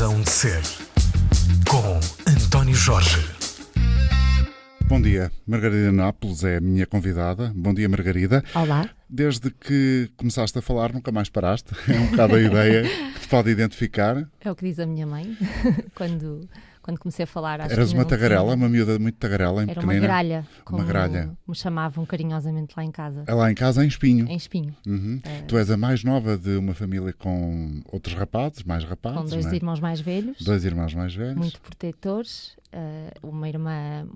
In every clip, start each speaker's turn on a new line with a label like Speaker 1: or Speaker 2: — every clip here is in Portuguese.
Speaker 1: Razão de Ser, com António Jorge.
Speaker 2: Bom dia, Margarida Nápoles é a minha convidada. Bom dia, Margarida.
Speaker 3: Olá.
Speaker 2: Desde que começaste a falar, nunca mais paraste. É um bocado a ideia que te pode identificar.
Speaker 3: É o que diz a minha mãe quando quando comecei a falar. Acho
Speaker 2: Eras uma tagarela, uma miúda muito tagarela, em
Speaker 3: Era
Speaker 2: pequenina.
Speaker 3: uma gralha, como
Speaker 2: gralha.
Speaker 3: me chamavam carinhosamente lá em casa,
Speaker 2: É lá em casa, em Espinho.
Speaker 3: em Espinho,
Speaker 2: Uhum.
Speaker 3: É.
Speaker 2: Tu és a mais nova de uma família com outros rapazes, mais rapazes,
Speaker 3: com dois
Speaker 2: é?
Speaker 3: irmãos mais velhos,
Speaker 2: Dois irmãos mais velhos.
Speaker 3: muito protetores. eh, uma irmã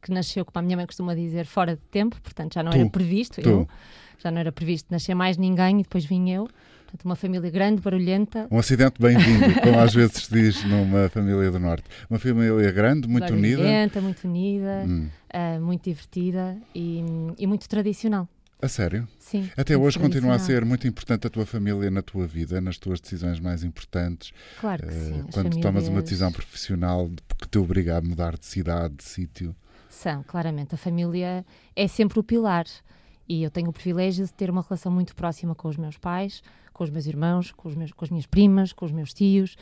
Speaker 3: que nasceu, como a minha mãe costuma dizer, fora de tempo, portanto já não
Speaker 2: Tu.
Speaker 3: era previsto,
Speaker 2: Tu.
Speaker 3: eu. Já não era previsto nascer mais ninguém e depois vim eu. Portanto, uma família grande, barulhenta,
Speaker 2: Um acidente bem-vindo, como às vezes se diz numa família do Norte. Uma família grande, muito unida.
Speaker 3: barulhenta, muito unida,
Speaker 2: Hum.
Speaker 3: eh, muito divertida e, e muito tradicional.
Speaker 2: A sério?
Speaker 3: Sim.
Speaker 2: Até hoje continua a ser muito importante a tua família na tua vida, nas tuas decisões mais importantes.
Speaker 3: Claro que
Speaker 2: Eh,
Speaker 3: sim.
Speaker 2: Quando tomas uma
Speaker 3: famílias
Speaker 2: decisão profissional que te obriga a mudar de cidade, de sítio.
Speaker 3: São, claramente. A família é sempre o pilar. E eu tenho o privilégio de ter uma relação muito próxima com os meus pais, com os meus irmãos, com, os meus, com as minhas primas, com os meus tios.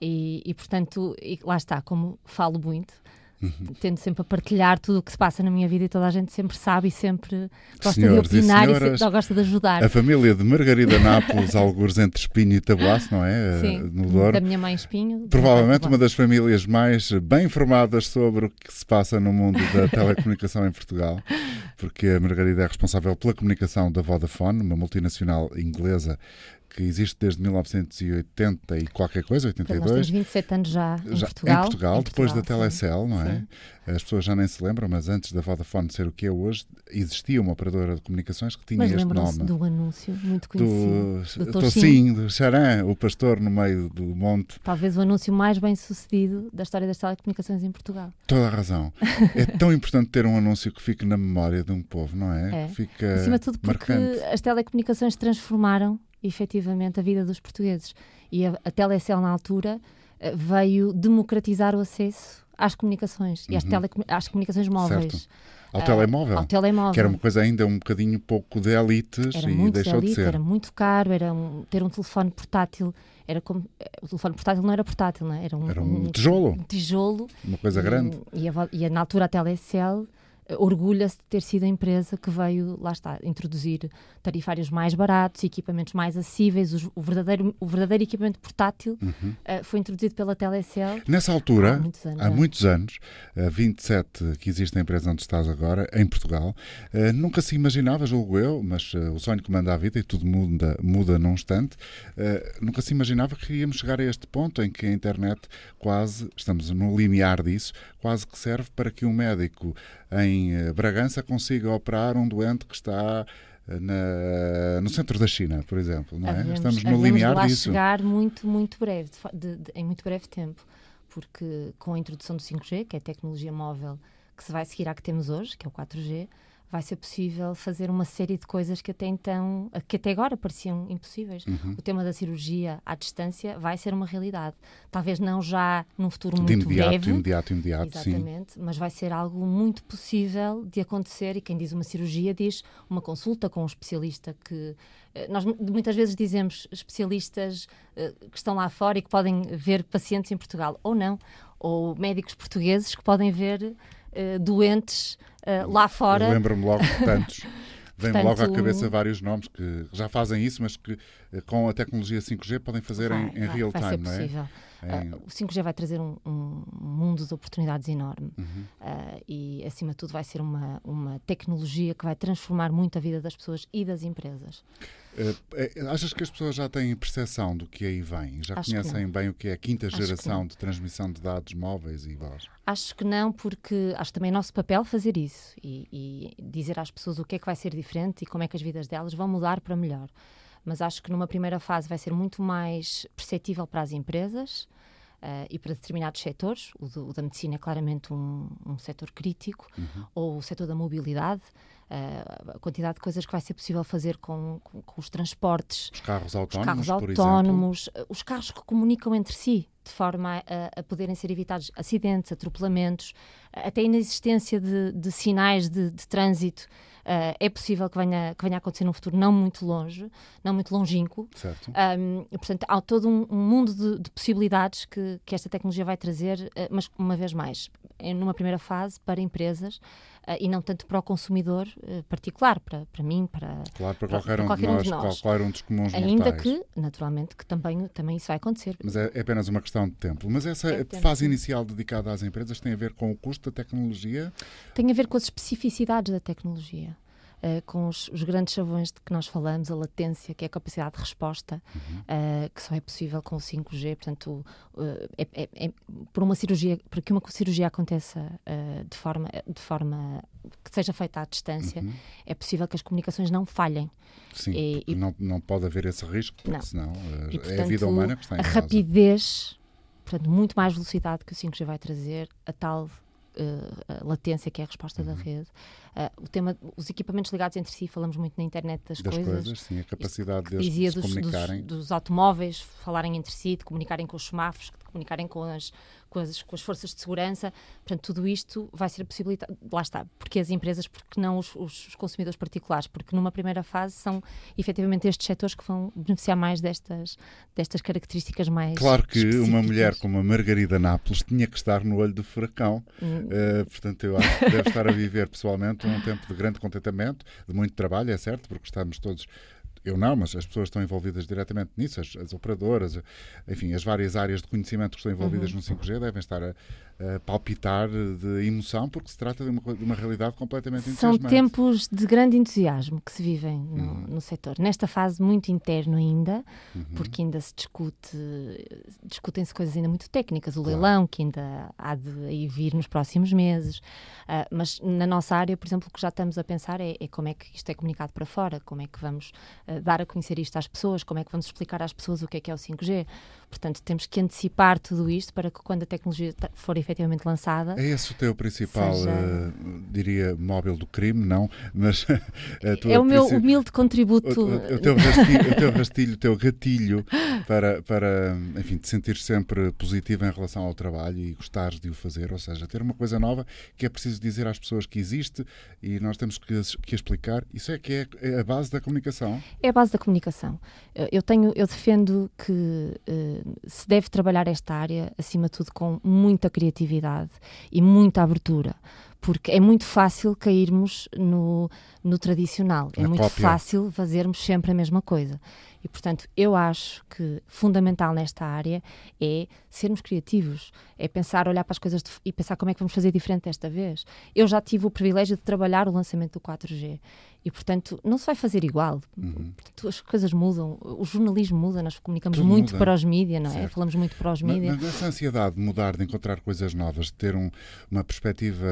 Speaker 3: E, e, portanto, e lá está, como falo muito,
Speaker 2: Uhum.
Speaker 3: tendo sempre a partilhar tudo o que se passa na minha vida e toda a gente sempre sabe e sempre gosta
Speaker 2: Senhores e
Speaker 3: de opinar e,
Speaker 2: senhoras,
Speaker 3: sempre gosta de ajudar.
Speaker 2: A família de Margarida Nápoles, algures entre Espinho e Tabuaço, não é? Eh,
Speaker 3: Sim,
Speaker 2: No Douro.
Speaker 3: da minha mãe Espinho.
Speaker 2: Provavelmente uma das famílias mais bem informadas sobre o que se passa no mundo da telecomunicação em Portugal, porque a Margarida é responsável pela comunicação da Vodafone, uma multinacional inglesa que existe desde 1980 e qualquer coisa,
Speaker 3: Portanto, Nós
Speaker 2: 82.
Speaker 3: temos 27 anos já em
Speaker 2: Já-
Speaker 3: Portugal.
Speaker 2: em Portugal, depois da
Speaker 3: sim.
Speaker 2: Telecel, não é?
Speaker 3: Sim.
Speaker 2: As pessoas já nem se lembram, mas antes da Vodafone ser o que é hoje, existia uma operadora de comunicações que tinha
Speaker 3: Mas
Speaker 2: este nome.
Speaker 3: do anúncio muito
Speaker 2: Do,
Speaker 3: conhecido.
Speaker 2: do
Speaker 3: do
Speaker 2: Tocinho, do Charan, o pastor no meio do monte.
Speaker 3: Talvez o anúncio mais bem sucedido da história das telecomunicações em Portugal.
Speaker 2: Toda a razão. É tão importante ter um anúncio que fique na memória de um povo, não é?
Speaker 3: É.
Speaker 2: Fica
Speaker 3: Acima de tudo porque
Speaker 2: marcante.
Speaker 3: as telecomunicações transformaram efetivamente a vida dos portugueses. E a, a Telecel, na altura, eh, veio democratizar o acesso às comunicações e às,
Speaker 2: Uhum.
Speaker 3: às comunicações móveis.
Speaker 2: Certo. Ao
Speaker 3: Ah,
Speaker 2: telemóvel.
Speaker 3: Ao telemóvel.
Speaker 2: Que era uma coisa ainda um bocadinho pouco de elites
Speaker 3: Era
Speaker 2: e deixou de
Speaker 3: elite,
Speaker 2: ser.
Speaker 3: era muito caro, era um- ter um telefone portátil. Era como, eh, o telefone portátil não era portátil, não é? Era um,
Speaker 2: Era um tijolo.
Speaker 3: um tijolo
Speaker 2: Uma coisa grande.
Speaker 3: E, a, e a- na altura a Telecel orgulha-se de ter sido a empresa que veio, lá está, introduzir tarifários mais baratos, equipamentos mais acessíveis. Os- o, verdadeiro, o verdadeiro equipamento portátil
Speaker 2: Uhum.
Speaker 3: eh, foi introduzido pela Telecel
Speaker 2: Nessa altura,
Speaker 3: há muitos anos.
Speaker 2: há
Speaker 3: é.
Speaker 2: muitos anos, há 27 que existe a empresa onde estás agora, em Portugal, eh, nunca se imaginava, julgo eu, mas eh, o sonho comanda a vida e tudo muda, muda num instante, nunca se imaginava que iríamos chegar a este ponto em que a internet quase, estamos no limiar disso, quase que serve para que um médico em eh, Bragança consiga operar um doente que está eh, na- no centro da China, por exemplo, não é?
Speaker 3: Havemos-
Speaker 2: Estamos no limiar
Speaker 3: lá
Speaker 2: disso.
Speaker 3: chegar muito, muito breve, de- de- em muito breve tempo, porque com a introdução do 5G, que é a tecnologia móvel que se vai seguir à que temos hoje, que é o 4G, vai ser possível fazer uma série de coisas que até então, que até agora pareciam impossíveis.
Speaker 2: Uhum.
Speaker 3: O tema da cirurgia à distância vai ser uma realidade. Talvez não já num futuro
Speaker 2: De
Speaker 3: muito
Speaker 2: imediato,
Speaker 3: breve,
Speaker 2: imediato, imediato, sim.
Speaker 3: Exatamente, mas vai ser algo muito possível de acontecer e quem diz uma cirurgia diz uma consulta com um especialista que eh, nós mu- muitas vezes dizemos especialistas eh, que estão lá fora e que podem ver pacientes em Portugal ou não, ou médicos portugueses que podem ver eh, doentes eh, lá fora.
Speaker 2: lembro-me logo de tantos. Vem-me logo à cabeça vários nomes que já fazem isso, mas que eh, com a tecnologia 5G podem fazer em,
Speaker 3: Vai,
Speaker 2: em
Speaker 3: vai,
Speaker 2: real time, não é?
Speaker 3: Ah, o 5G vai trazer um, um mundo de oportunidades enorme
Speaker 2: Uhum.
Speaker 3: Ah, e, acima de tudo, vai ser uma, uma tecnologia que vai transformar muito a vida das pessoas e das empresas.
Speaker 2: Eh, achas que as pessoas já têm percepção do que aí vem? Já
Speaker 3: Acho
Speaker 2: conhecem bem o que é a quinta
Speaker 3: Acho
Speaker 2: geração de transmissão de dados móveis e voz?
Speaker 3: Acho que não, porque acho também nosso papel fazer isso e, e dizer às pessoas o que é que vai ser diferente e como é que as vidas delas vão mudar para melhor. Mas acho que numa primeira fase vai ser muito mais perceptível para as empresas ah, e para determinados setores. O, do- o da medicina é claramente um, um setor crítico, ou o setor da mobilidade. ah, a quantidade de coisas que vai ser possível fazer com, com- com os transportes,
Speaker 2: Os carros
Speaker 3: os
Speaker 2: autónomos,
Speaker 3: carros
Speaker 2: por exemplo?
Speaker 3: autónomos, eh, os carros que comunicam entre si, de forma a, a poderem ser evitados acidentes, atropelamentos, até a inexistência de, de sinais de, de trânsito Uh, é possível que venha, que venha a acontecer num futuro não muito longe, não muito longínquo.
Speaker 2: Certo.
Speaker 3: Um, portanto, há todo um, um mundo de, de, possibilidades que, que esta tecnologia vai trazer, uh, mas uma vez mais, é numa primeira fase para empresas e não tanto para o consumidor uh, particular, para, para mim, para,
Speaker 2: claro, para, para, qualquer, um, qualquer um de nós, qualquer um dos comuns
Speaker 3: Ainda
Speaker 2: mortais.
Speaker 3: que, naturalmente, que também, também isso vai acontecer.
Speaker 2: Mas é, é apenas uma questão de tempo. Mas essa é fase inicial dedicada às empresas tem a ver com o custo da tecnologia?
Speaker 3: Tem a ver com as especificidades da tecnologia. Uh, com os, os, grandes chavões de que nós falamos, a latência, que é a capacidade de resposta, uhum. uh, que só é possível com o 5G. Portanto, uh, é, é, é, por uma cirurgia, para que uma cirurgia aconteça de, forma, de forma que seja feita à distância, uhum. é possível que as comunicações não falhem.
Speaker 2: Sim, e, e não, não pode haver esse risco, porque não. senão
Speaker 3: e,
Speaker 2: portanto, é a vida humana que está em
Speaker 3: A causa. rapidez, portanto, muito mais velocidade que o 5G vai trazer, a tal uh, latência, que é a resposta uhum. da rede. Uh, o tema, os equipamentos ligados entre si, falamos muito na internet das,
Speaker 2: das
Speaker 3: coisas.
Speaker 2: coisas sim, a capacidade deles de se dos, comunicarem.
Speaker 3: Dos, dos, automóveis falarem entre si, de comunicarem com os semáforos, de comunicarem com as, com as, com as forças de segurança. Portanto, tudo isto vai ser possibilitado. Lá está. Porque as empresas, porque não os, os, consumidores particulares? Porque numa primeira fase são efetivamente estes setores que vão beneficiar mais destas, destas características mais.
Speaker 2: Claro que uma mulher como a Margarida Nápoles tinha que estar no olho do furacão. Hum. Uh, portanto, eu acho que deve estar a viver pessoalmente um tempo de grande contentamento, de muito trabalho, é certo, porque estamos todos eu não, mas as pessoas estão envolvidas diretamente nisso, as, as operadoras, enfim, as várias áreas de conhecimento que estão envolvidas uhum. no 5G devem estar a, a, palpitar de emoção, porque se trata de uma, de uma realidade completamente
Speaker 3: São tempos de grande entusiasmo que se vivem no, uhum. no setor. Nesta fase muito interno ainda, uhum. porque ainda se discute, discutem-se coisas ainda muito técnicas, o claro. leilão, que ainda há de vir nos próximos meses, uh, mas na nossa área, por exemplo, o que já estamos a pensar é, é como é que isto é comunicado para fora, como é que vamos uh, dar a conhecer isto às pessoas, como é que vamos explicar às pessoas o que é que é o 5G. Portanto, temos que antecipar tudo isto para que quando a tecnologia for efetivamente lançada.
Speaker 2: É esse o teu principal, seja... uh, diria, móvel do crime, não? Mas
Speaker 3: é o meu humilde contributo.
Speaker 2: O, o, teu rastilho, o teu rastilho, o teu gatilho para, para, enfim, te sentir sempre positivo em relação ao trabalho e gostares de o fazer, ou seja, ter uma coisa nova que é preciso dizer às pessoas que existe e nós temos que, que explicar. Isso é que é, é a base da comunicação.
Speaker 3: É a base da comunicação. Eu tenho, eu defendo que uh, se deve trabalhar esta área, acima de tudo, com muita criatividade e muita abertura porque é muito fácil cairmos no, no tradicional, é muito cópia. fácil fazermos sempre a mesma coisa. E, portanto, eu acho que fundamental nesta área é sermos criativos, é pensar, olhar para as coisas de, e pensar como é que vamos fazer diferente desta vez. Eu já tive o privilégio de trabalhar o lançamento do 4G e, portanto, não se vai fazer igual. Uhum. Portanto, as coisas mudam, o jornalismo muda, nós comunicamos Tudo muito muda. para os mídias, não é? Certo. Falamos muito para os mídias.
Speaker 2: Mas, mas essa ansiedade de mudar, de encontrar coisas novas, de ter um, uma perspectiva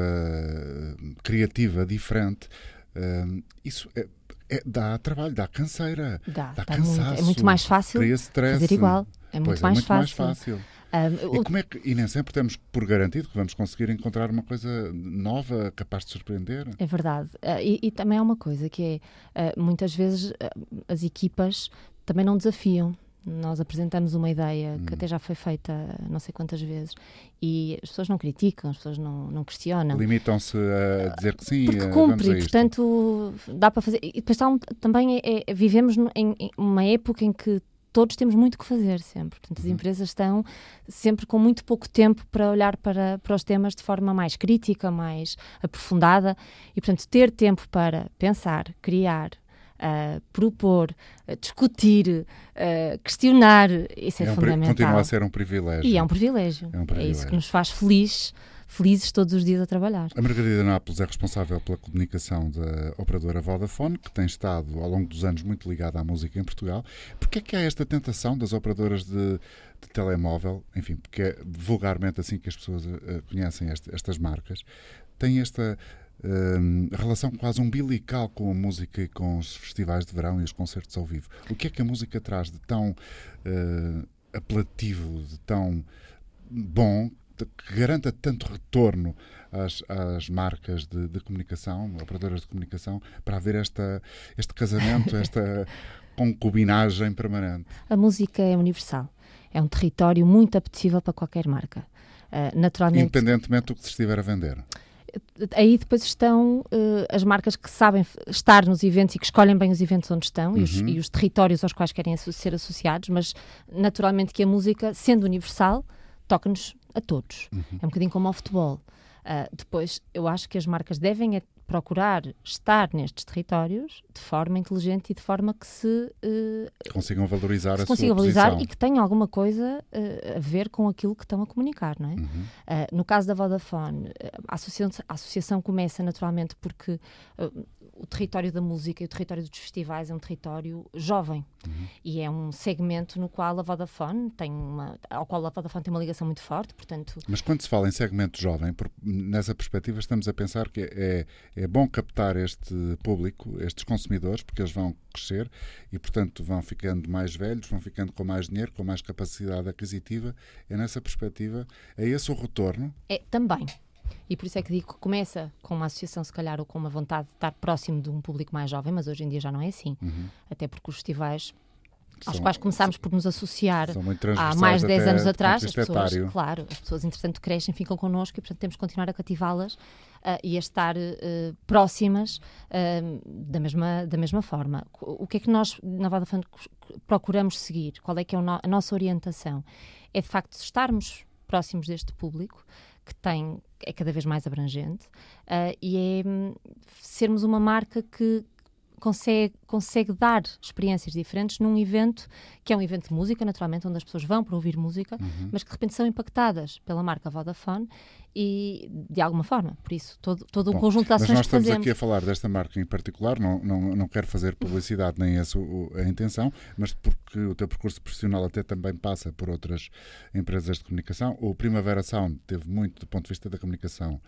Speaker 2: criativa diferente, uh, isso é, é, dá trabalho, dá canseira,
Speaker 3: dá,
Speaker 2: dá,
Speaker 3: dá cansaço. Muito. É muito mais fácil fazer igual. É muito,
Speaker 2: pois,
Speaker 3: mais,
Speaker 2: é muito
Speaker 3: fácil.
Speaker 2: mais fácil. Um, e, como é que, e nem sempre temos por garantido que vamos conseguir encontrar uma coisa nova, capaz de surpreender.
Speaker 3: É verdade. Uh, e, e, também há uma coisa que é, uh, muitas vezes uh, as equipas também não desafiam. Nós apresentamos uma ideia que hum. até já foi feita não sei quantas vezes e as pessoas não criticam, as pessoas não, não questionam.
Speaker 2: Limitam-se a dizer que sim.
Speaker 3: Porque cumpre, portanto dá para fazer. E depois um, também é, é, vivemos em, em uma época em que todos temos muito que fazer sempre. Portanto, as uhum. empresas estão sempre com muito pouco tempo para olhar para, para os temas de forma mais crítica, mais aprofundada e, portanto, ter tempo para pensar, criar, uh, propor, uh, discutir, uh, questionar, isso é, é um fundamental.
Speaker 2: Continua a ser um privilégio.
Speaker 3: E é um privilégio. É, um privilégio. é isso que nos faz felizes felizes todos os dias a trabalhar.
Speaker 2: A Margarida Nápoles é responsável pela comunicação da operadora Vodafone, que tem estado ao longo dos anos muito ligada à música em Portugal. Porquê é que há esta tentação das operadoras de, de telemóvel, enfim, porque é vulgarmente assim que as pessoas uh, conhecem este, estas marcas, tem esta Uh, relação quase umbilical com a música e com os festivais de verão e os concertos ao vivo. O que é que a música traz de tão uh, apelativo, de tão bom, que garanta tanto retorno às, às marcas de, de, comunicação, operadoras de comunicação, para haver esta, este casamento, esta concubinagem permanente?
Speaker 3: A música é universal. É um território muito apetecível para qualquer marca. Uh, naturalmente,
Speaker 2: Independentemente do que se estiver a vender.
Speaker 3: Aí depois estão uh, as marcas que sabem estar nos eventos e que escolhem bem os eventos onde estão uhum. e, os, uhum. e, os, territórios aos quais querem ser associados, mas naturalmente que a música, sendo universal, toca-nos a todos. Uhum. É um bocadinho como ao futebol. Uh, depois, eu acho que as marcas devem procurar estar nestes territórios de forma inteligente e de forma que se uh,
Speaker 2: consigam valorizar
Speaker 3: que
Speaker 2: a
Speaker 3: consigam valorizar posição. e que tenham alguma coisa uh, a ver com aquilo que estão a comunicar, não é? Uhum. no caso da Vodafone, a associação, a associação começa naturalmente porque o território da música e o território dos festivais é um território jovem uhum. e é um segmento no qual a Vodafone tem uma, ao qual a Vodafone tem uma ligação muito forte, portanto...
Speaker 2: Mas quando se fala em segmento jovem, por, nessa perspectiva estamos a pensar que é, é bom captar este público, estes consumidores, porque eles vão crescer e, portanto, vão ficando mais velhos, vão ficando com mais dinheiro, com mais capacidade aquisitiva. É nessa perspectiva, é esse o retorno?
Speaker 3: É, também. E por isso é que digo que começa com uma associação, se calhar, ou com uma vontade de estar próximo de um público mais jovem, mas hoje em dia já não é assim. Uhum. Até porque os festivais aos são, quais começámos por nos associar há mais de 10 anos atrás, as pessoas, claro, as pessoas entretanto crescem, ficam connosco e portanto temos que continuar a cativá-las uh, e a estar uh, próximas uh, da, mesma, da mesma forma. O que é que nós na Vodafone procuramos seguir? Qual é que é a nossa orientação? É de facto estarmos próximos deste público, que tem é cada vez mais abrangente uh, e é um, sermos uma marca que consegue, consegue dar experiências diferentes num evento que é um evento de música, naturalmente, onde as pessoas vão para ouvir música, uhum. mas que de repente são impactadas pela marca Vodafone e de alguma forma. Por isso, todo, todo Bom, um conjunto de ações
Speaker 2: Mas nós
Speaker 3: estamos
Speaker 2: aqui a falar desta marca em particular, não, não, não quero fazer publicidade nem essa a intenção, mas porque o teu percurso profissional até também passa por outras empresas de comunicação. O Primavera Sound teve muito, do ponto de vista da comunicação,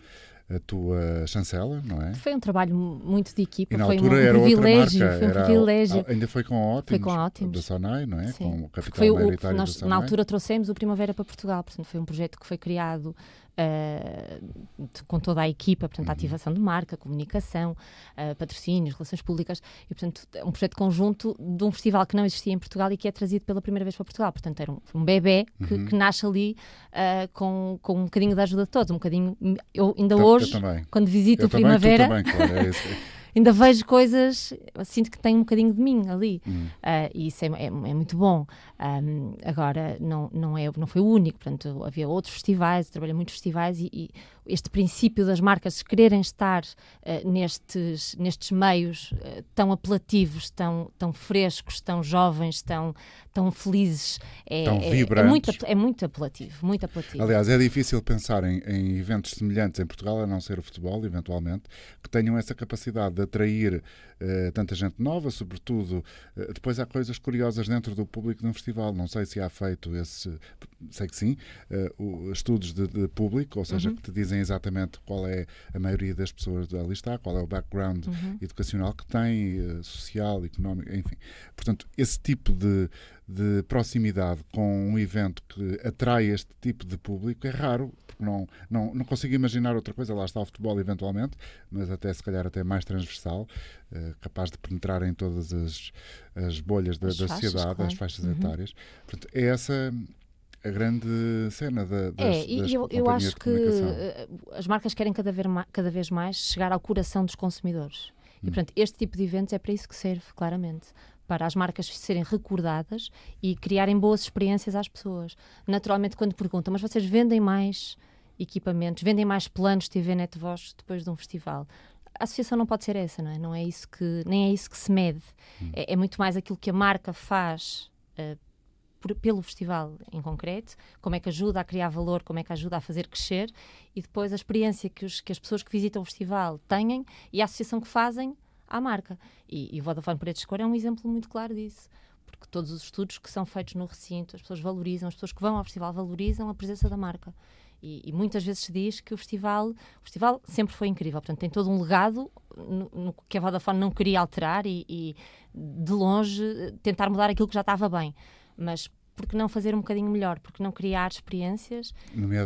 Speaker 2: a tua chancela, não é?
Speaker 3: Foi um trabalho muito de equipa,
Speaker 2: e na
Speaker 3: foi
Speaker 2: altura
Speaker 3: um
Speaker 2: era
Speaker 3: privilégio,
Speaker 2: marca,
Speaker 3: foi um privilégio.
Speaker 2: Ainda foi com a Ótimos,
Speaker 3: foi com Ótimos.
Speaker 2: da Sonai, não é?
Speaker 3: Sim.
Speaker 2: Com o capital
Speaker 3: foi o, nós. Na altura trouxemos o Primavera para Portugal, portanto foi um projeto que foi criado uh, com toda a equipa, portanto, uhum. ativação de marca, comunicação, uh, patrocínios, relações públicas, e, portanto, é um projeto conjunto de um festival que não existia em Portugal e que é trazido pela primeira vez para Portugal. Portanto, era um, um bebê que, uhum. que nasce ali uh, com, com um bocadinho da ajuda de todos, um bocadinho. Eu ainda
Speaker 2: eu,
Speaker 3: hoje,
Speaker 2: eu
Speaker 3: quando visito
Speaker 2: eu
Speaker 3: o Primavera.
Speaker 2: Também, claro, é
Speaker 3: ainda vejo coisas, sinto que tem um bocadinho de mim ali. Uh, e isso é, é, é muito bom. Um, agora, não, não, é, não foi o único, portanto, havia outros festivais, trabalhei muitos festivais e, e este princípio das marcas quererem estar uh, nestes, nestes meios uh, tão apelativos, tão, tão frescos, tão jovens, tão, tão felizes,
Speaker 2: é, tão
Speaker 3: é. É, muito, é muito apelativo, muito apelativo.
Speaker 2: Aliás, é difícil pensar em, em eventos semelhantes em Portugal, a não ser o futebol, eventualmente, que tenham essa capacidade de atrair uh, tanta gente nova, sobretudo. depois há coisas curiosas dentro do público de um festival. Não sei se há feito esse, sei que sim, uh, estudos de, de, público, ou seja, uhum. que te dizem exatamente qual é a maioria das pessoas ali está, qual é o background uhum. educacional que tem, uh, social, económico, enfim. Portanto, esse tipo de, de proximidade com um evento que atrai este tipo de público é raro, porque não, não, não consigo imaginar outra coisa. Lá está o futebol, eventualmente, mas até se calhar até mais transversal, uh, capaz de penetrar em todas as, as bolhas da, da faixas, sociedade, claro. as faixas uhum. etárias. Portanto, é essa a grande cena da, das,
Speaker 3: é, e eu, eu acho que eh, as marcas querem cada vez, mais, cada vez mais chegar ao coração dos consumidores. E, hum. portanto, este tipo de eventos é para isso que serve, claramente para as marcas serem recordadas e criarem boas experiências às pessoas. Naturalmente, quando perguntam, mas vocês vendem mais equipamentos, vendem mais planos TV NetVoz depois de um festival? A associação não pode ser essa, não é? Não é isso que, nem é isso que se mede. Hum. É, é, muito mais aquilo que a marca faz uh, por, pelo festival em concreto, como é que ajuda a criar valor, como é que ajuda a fazer crescer e depois a experiência que, os, que as pessoas que visitam o festival têm e a associação que fazem à marca. E, e o Vodafone Paredes de Cor é um exemplo muito claro disso. Porque todos os estudos que são feitos no recinto, as pessoas valorizam, as pessoas que vão ao festival valorizam a presença da marca. E, e, muitas vezes se diz que o festival, o festival sempre foi incrível, portanto tem todo um legado no, no que a Vodafone não queria alterar e, e, de longe tentar mudar aquilo que já estava bem, mas por que não fazer um bocadinho melhor? Porque não criar experiências,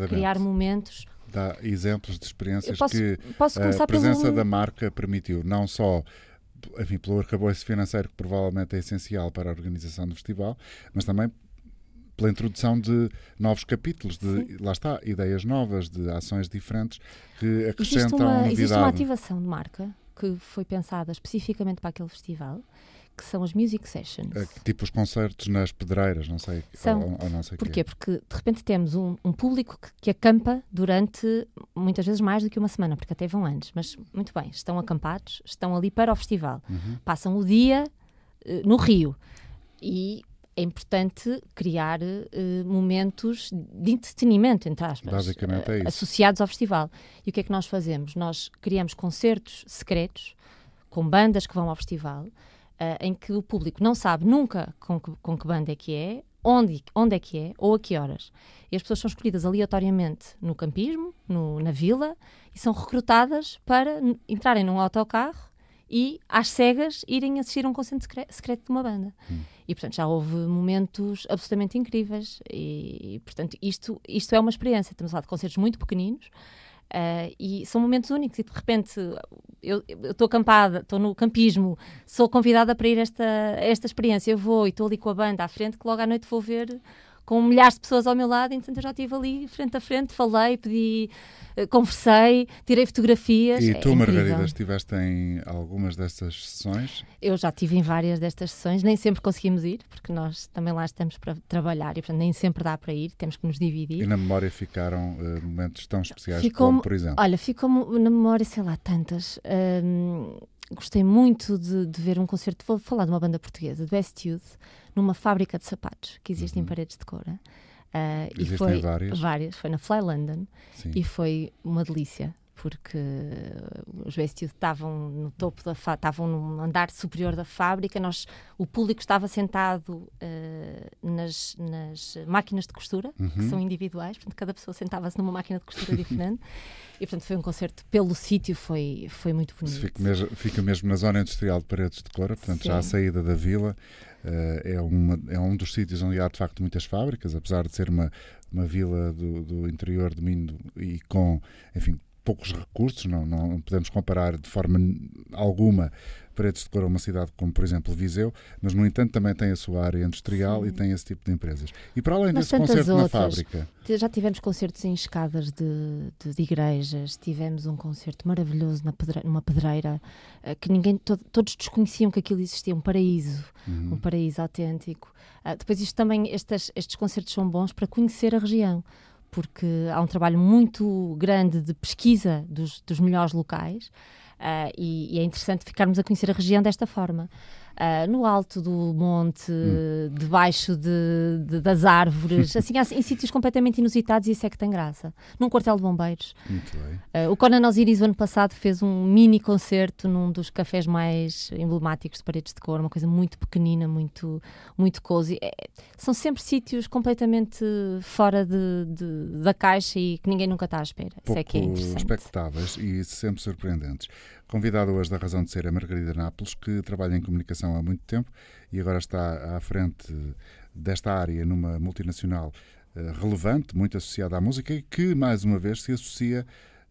Speaker 3: criar momentos
Speaker 2: dá exemplos de experiências posso, que posso a presença pelo... da marca permitiu, não só enfim, pelo arcabouço financeiro que provavelmente é essencial para a organização do festival, mas também pela introdução de novos capítulos, de, lá está, ideias novas, de ações diferentes que acrescentam
Speaker 3: existe uma,
Speaker 2: novidade.
Speaker 3: Existe uma ativação de marca que foi pensada especificamente para aquele festival, que são as music sessions.
Speaker 2: É, tipo os concertos nas pedreiras, não sei.
Speaker 3: São.
Speaker 2: Ou, ou não sei
Speaker 3: Porquê?
Speaker 2: Quê.
Speaker 3: Porque de repente temos um, um público que, que, acampa durante muitas vezes mais do que uma semana, porque até vão antes. Mas muito bem, estão acampados, estão ali para o festival,
Speaker 2: uhum.
Speaker 3: passam o dia uh, no Rio e é importante criar uh, momentos de entretenimento, entre aspas,
Speaker 2: Basicamente é isso.
Speaker 3: associados ao festival. E o que é que nós fazemos? Nós criamos concertos secretos com bandas que vão ao festival, uh, em que o público não sabe nunca com que, com que banda é que é, onde, onde é que é ou a que horas. E as pessoas são escolhidas aleatoriamente no campismo, no, na vila, e são recrutadas para entrarem num autocarro e, às cegas, irem assistir a um concerto secreto de uma banda.
Speaker 2: Hum.
Speaker 3: E, portanto, já houve momentos absolutamente incríveis. E, portanto, isto, isto é uma experiência. Estamos a falar de concertos muito pequeninos uh, e são momentos únicos. E, de repente, eu estou acampada, estou no campismo, sou convidada para ir a esta, esta experiência. Eu vou e estou ali com a banda à frente, que logo à noite vou ver com milhares de pessoas ao meu lado, então eu já estive ali frente a frente, falei, pedi, eh, conversei, tirei fotografias.
Speaker 2: E
Speaker 3: é
Speaker 2: tu,
Speaker 3: incrível.
Speaker 2: Margarida, estiveste em algumas destas sessões?
Speaker 3: Eu já estive em várias destas sessões, nem sempre conseguimos ir, porque nós também lá estamos para trabalhar e, portanto, nem sempre dá para ir, temos que nos dividir.
Speaker 2: E na memória ficaram uh, momentos tão especiais
Speaker 3: ficou
Speaker 2: como, por exemplo?
Speaker 3: Olha, ficou na memória, sei lá, tantas. Um, gostei muito de, de, ver um concerto, vou falar de uma banda portuguesa, de Best Youth, numa fábrica de sapatos que existe
Speaker 2: uhum.
Speaker 3: em Paredes de Cora. Uh,
Speaker 2: Existem
Speaker 3: e foi
Speaker 2: várias.
Speaker 3: várias, foi na Fly London
Speaker 2: Sim.
Speaker 3: e foi uma delícia porque os Best Youth estavam no topo da estavam no andar superior da fábrica, nós, o público estava sentado uh, nas, nas, máquinas de costura,
Speaker 2: uhum.
Speaker 3: que são individuais, portanto cada pessoa sentava-se numa máquina de costura diferente e portanto foi um concerto pelo sítio, foi, foi muito bonito.
Speaker 2: Fica mesmo, fica mesmo na zona industrial de Paredes de Cora, portanto
Speaker 3: Sim.
Speaker 2: já à saída da vila, uh, é, uma, é um dos sítios onde há de facto muitas fábricas, apesar de ser uma, uma vila do, do interior de Mindo e com, enfim, poucos recursos, não, não podemos comparar de forma alguma Paredes de Cora a uma cidade como, por exemplo, Viseu, mas, no entanto, também tem a sua área industrial
Speaker 3: Sim.
Speaker 2: e tem esse tipo de empresas. E para além
Speaker 3: Mas
Speaker 2: desse concerto
Speaker 3: outras.
Speaker 2: na fábrica,
Speaker 3: Já tivemos concertos em escadas de, de, de igrejas, tivemos um concerto maravilhoso na pedre, numa pedreira uh, que ninguém, to, todos desconheciam que aquilo existia, um paraíso,
Speaker 2: uhum.
Speaker 3: um paraíso autêntico. Uh, depois isto também, estes, estes concertos são bons para conhecer a região porque há um trabalho muito grande de pesquisa dos, dos melhores locais uh, e, e, é interessante ficarmos a conhecer a região desta forma. Uh, no alto do monte, hum. debaixo de, de, das árvores, assim, em sítios completamente inusitados, e isso é que tem graça. Num quartel de bombeiros. Uh, o Conan Osiris, o ano passado, fez um mini concerto num dos cafés mais emblemáticos de Paredes de Cor, uma coisa muito pequenina, muito, muito cozy. É, são sempre sítios completamente fora de, de, da caixa e que ninguém nunca está à espera.
Speaker 2: Pouco
Speaker 3: isso é que é interessante.
Speaker 2: expectáveis e sempre surpreendentes. Convidado hoje da Razão de Ser a Margarida Nápoles, que trabalha em comunicação há muito tempo e agora está à frente desta área numa multinacional uh, relevante, muito associada à música e que, mais uma vez, se associa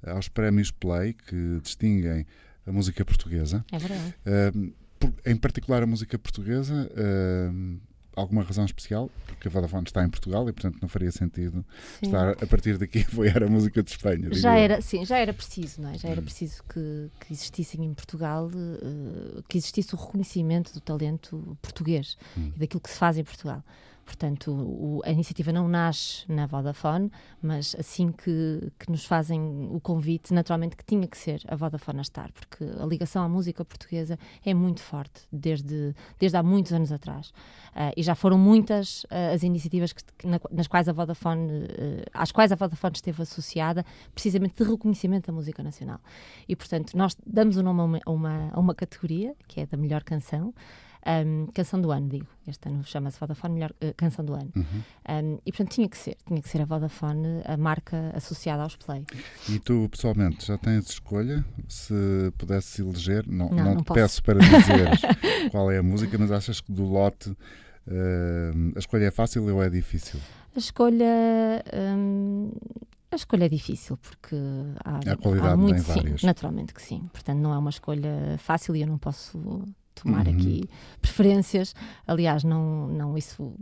Speaker 2: aos prémios Play que distinguem a música portuguesa.
Speaker 3: É verdade.
Speaker 2: Uh, por, em particular a música portuguesa, uh, alguma razão especial? Porque a Vodafone está em Portugal e, portanto, não faria sentido sim. estar a partir daqui a apoiar a música de Espanha.
Speaker 3: Já era, sim, já era preciso, não é? Já era preciso que, que existissem em Portugal, uh, que existisse o reconhecimento do talento português
Speaker 2: hum.
Speaker 3: e daquilo que se faz em Portugal. Portanto, o, a iniciativa não nasce na Vodafone, mas assim que, que nos fazem o convite, naturalmente que tinha que ser a Vodafone a estar, porque a ligação à música portuguesa é muito forte, desde, desde há muitos anos atrás. Uh, e já foram muitas uh, as iniciativas que, que, na, nas quais a Vodafone, uh, às quais a Vodafone esteve associada, precisamente de reconhecimento da música nacional. E, portanto, nós damos o nome a uma, a uma, a uma categoria, que é da melhor canção, um, canção do ano, digo. Este ano chama-se Vodafone Melhor uh, Canção do Ano.
Speaker 2: Uhum.
Speaker 3: Um, e portanto tinha que ser, tinha que ser a Vodafone a marca associada aos Play.
Speaker 2: E tu, pessoalmente, já tens escolha? Se pudesse eleger, não,
Speaker 3: não,
Speaker 2: não,
Speaker 3: não
Speaker 2: te peço para dizer qual é a música, mas achas que do lote uh, a escolha é fácil ou é difícil?
Speaker 3: A escolha. A escolha é difícil porque há,
Speaker 2: a qualidade
Speaker 3: há muito,
Speaker 2: tem várias.
Speaker 3: Sim, naturalmente que sim. Portanto, não é uma escolha fácil e eu não posso tomar
Speaker 2: Uhum.
Speaker 3: aqui preferências. Aliás, não, não isso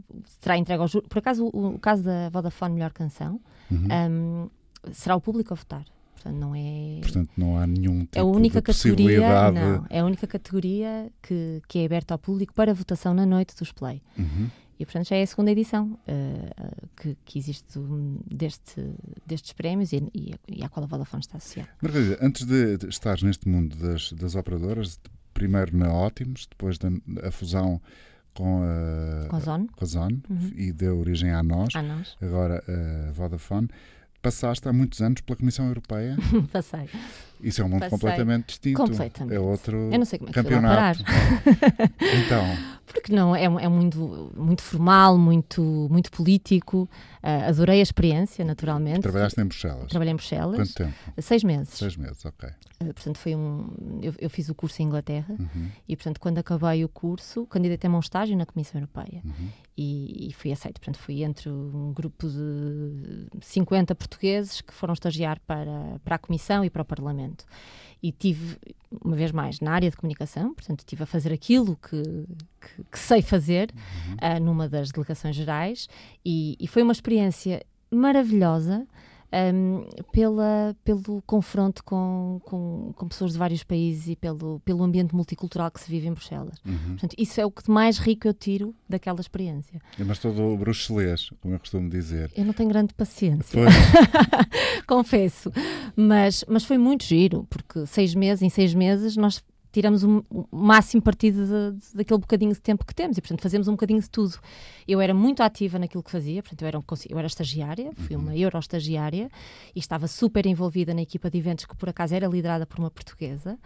Speaker 3: será entregue ao júri. Por acaso, o, o caso da Vodafone Melhor Canção
Speaker 2: Uhum.
Speaker 3: hum, será o público a votar. Portanto, não é.
Speaker 2: Portanto, não há nenhum tipo
Speaker 3: É a única
Speaker 2: de
Speaker 3: categoria, não, é a única categoria que, que é aberta ao público para votação na noite dos Play.
Speaker 2: Uhum.
Speaker 3: E, portanto, já é a segunda edição eh, que, que existe um, deste, destes prémios e, e, e à qual a Vodafone está associada.
Speaker 2: Margarida, antes de, de estares neste mundo das, das operadoras, primeiro na Ótimos, depois da a fusão com a,
Speaker 3: Com a Zone,
Speaker 2: com a Zone,
Speaker 3: Uhum.
Speaker 2: e deu origem à Nós,
Speaker 3: a nós,
Speaker 2: agora a Vodafone. Passaste há muitos anos pela Comissão Europeia.
Speaker 3: passei.
Speaker 2: Isso é um mundo
Speaker 3: Passei
Speaker 2: completamente distinto.
Speaker 3: completamente.
Speaker 2: É outro
Speaker 3: Eu não sei como é que lá parar.
Speaker 2: campeonato. então,
Speaker 3: Porque não, é, é muito, muito formal, muito, muito político. Ah, adorei a experiência, naturalmente.
Speaker 2: trabalhaste em Bruxelas.
Speaker 3: Trabalhei em Bruxelas.
Speaker 2: Quanto tempo?
Speaker 3: Seis meses.
Speaker 2: Seis meses, ok.
Speaker 3: Uh, portanto, foi um. Eu, eu fiz o curso em Inglaterra
Speaker 2: Uhum,
Speaker 3: e, portanto, quando acabei o curso, candidatei-me a um estágio na Comissão Europeia
Speaker 2: uhum.
Speaker 3: e, e fui aceito. Portanto, fui entre um grupo de 50 portugueses que foram estagiar para, para a Comissão e para o Parlamento. E tive, uma vez mais, na área de comunicação, portanto, estive a fazer aquilo que, que, que sei fazer ah, numa das delegações gerais e, e foi uma experiência maravilhosa ahm, pela, pelo confronto com, com, com pessoas de vários países e pelo, pelo ambiente multicultural que se vive em Bruxelas.
Speaker 2: Uhum.
Speaker 3: Portanto, isso é o que mais rico eu tiro daquela experiência.
Speaker 2: Mas todo bruxelês, como eu costumo dizer.
Speaker 3: Eu não tenho grande paciência, confesso, mas, mas foi muito giro, porque seis meses, em seis meses nós tiramos o máximo partido de- de- daquele bocadinho de tempo que temos e, portanto, fazemos um bocadinho de tudo. Eu era muito ativa naquilo que fazia, portanto, eu era, um eu era estagiária, fui uma euro-estagiária e estava super envolvida na equipa de eventos que, por acaso, era liderada por uma portuguesa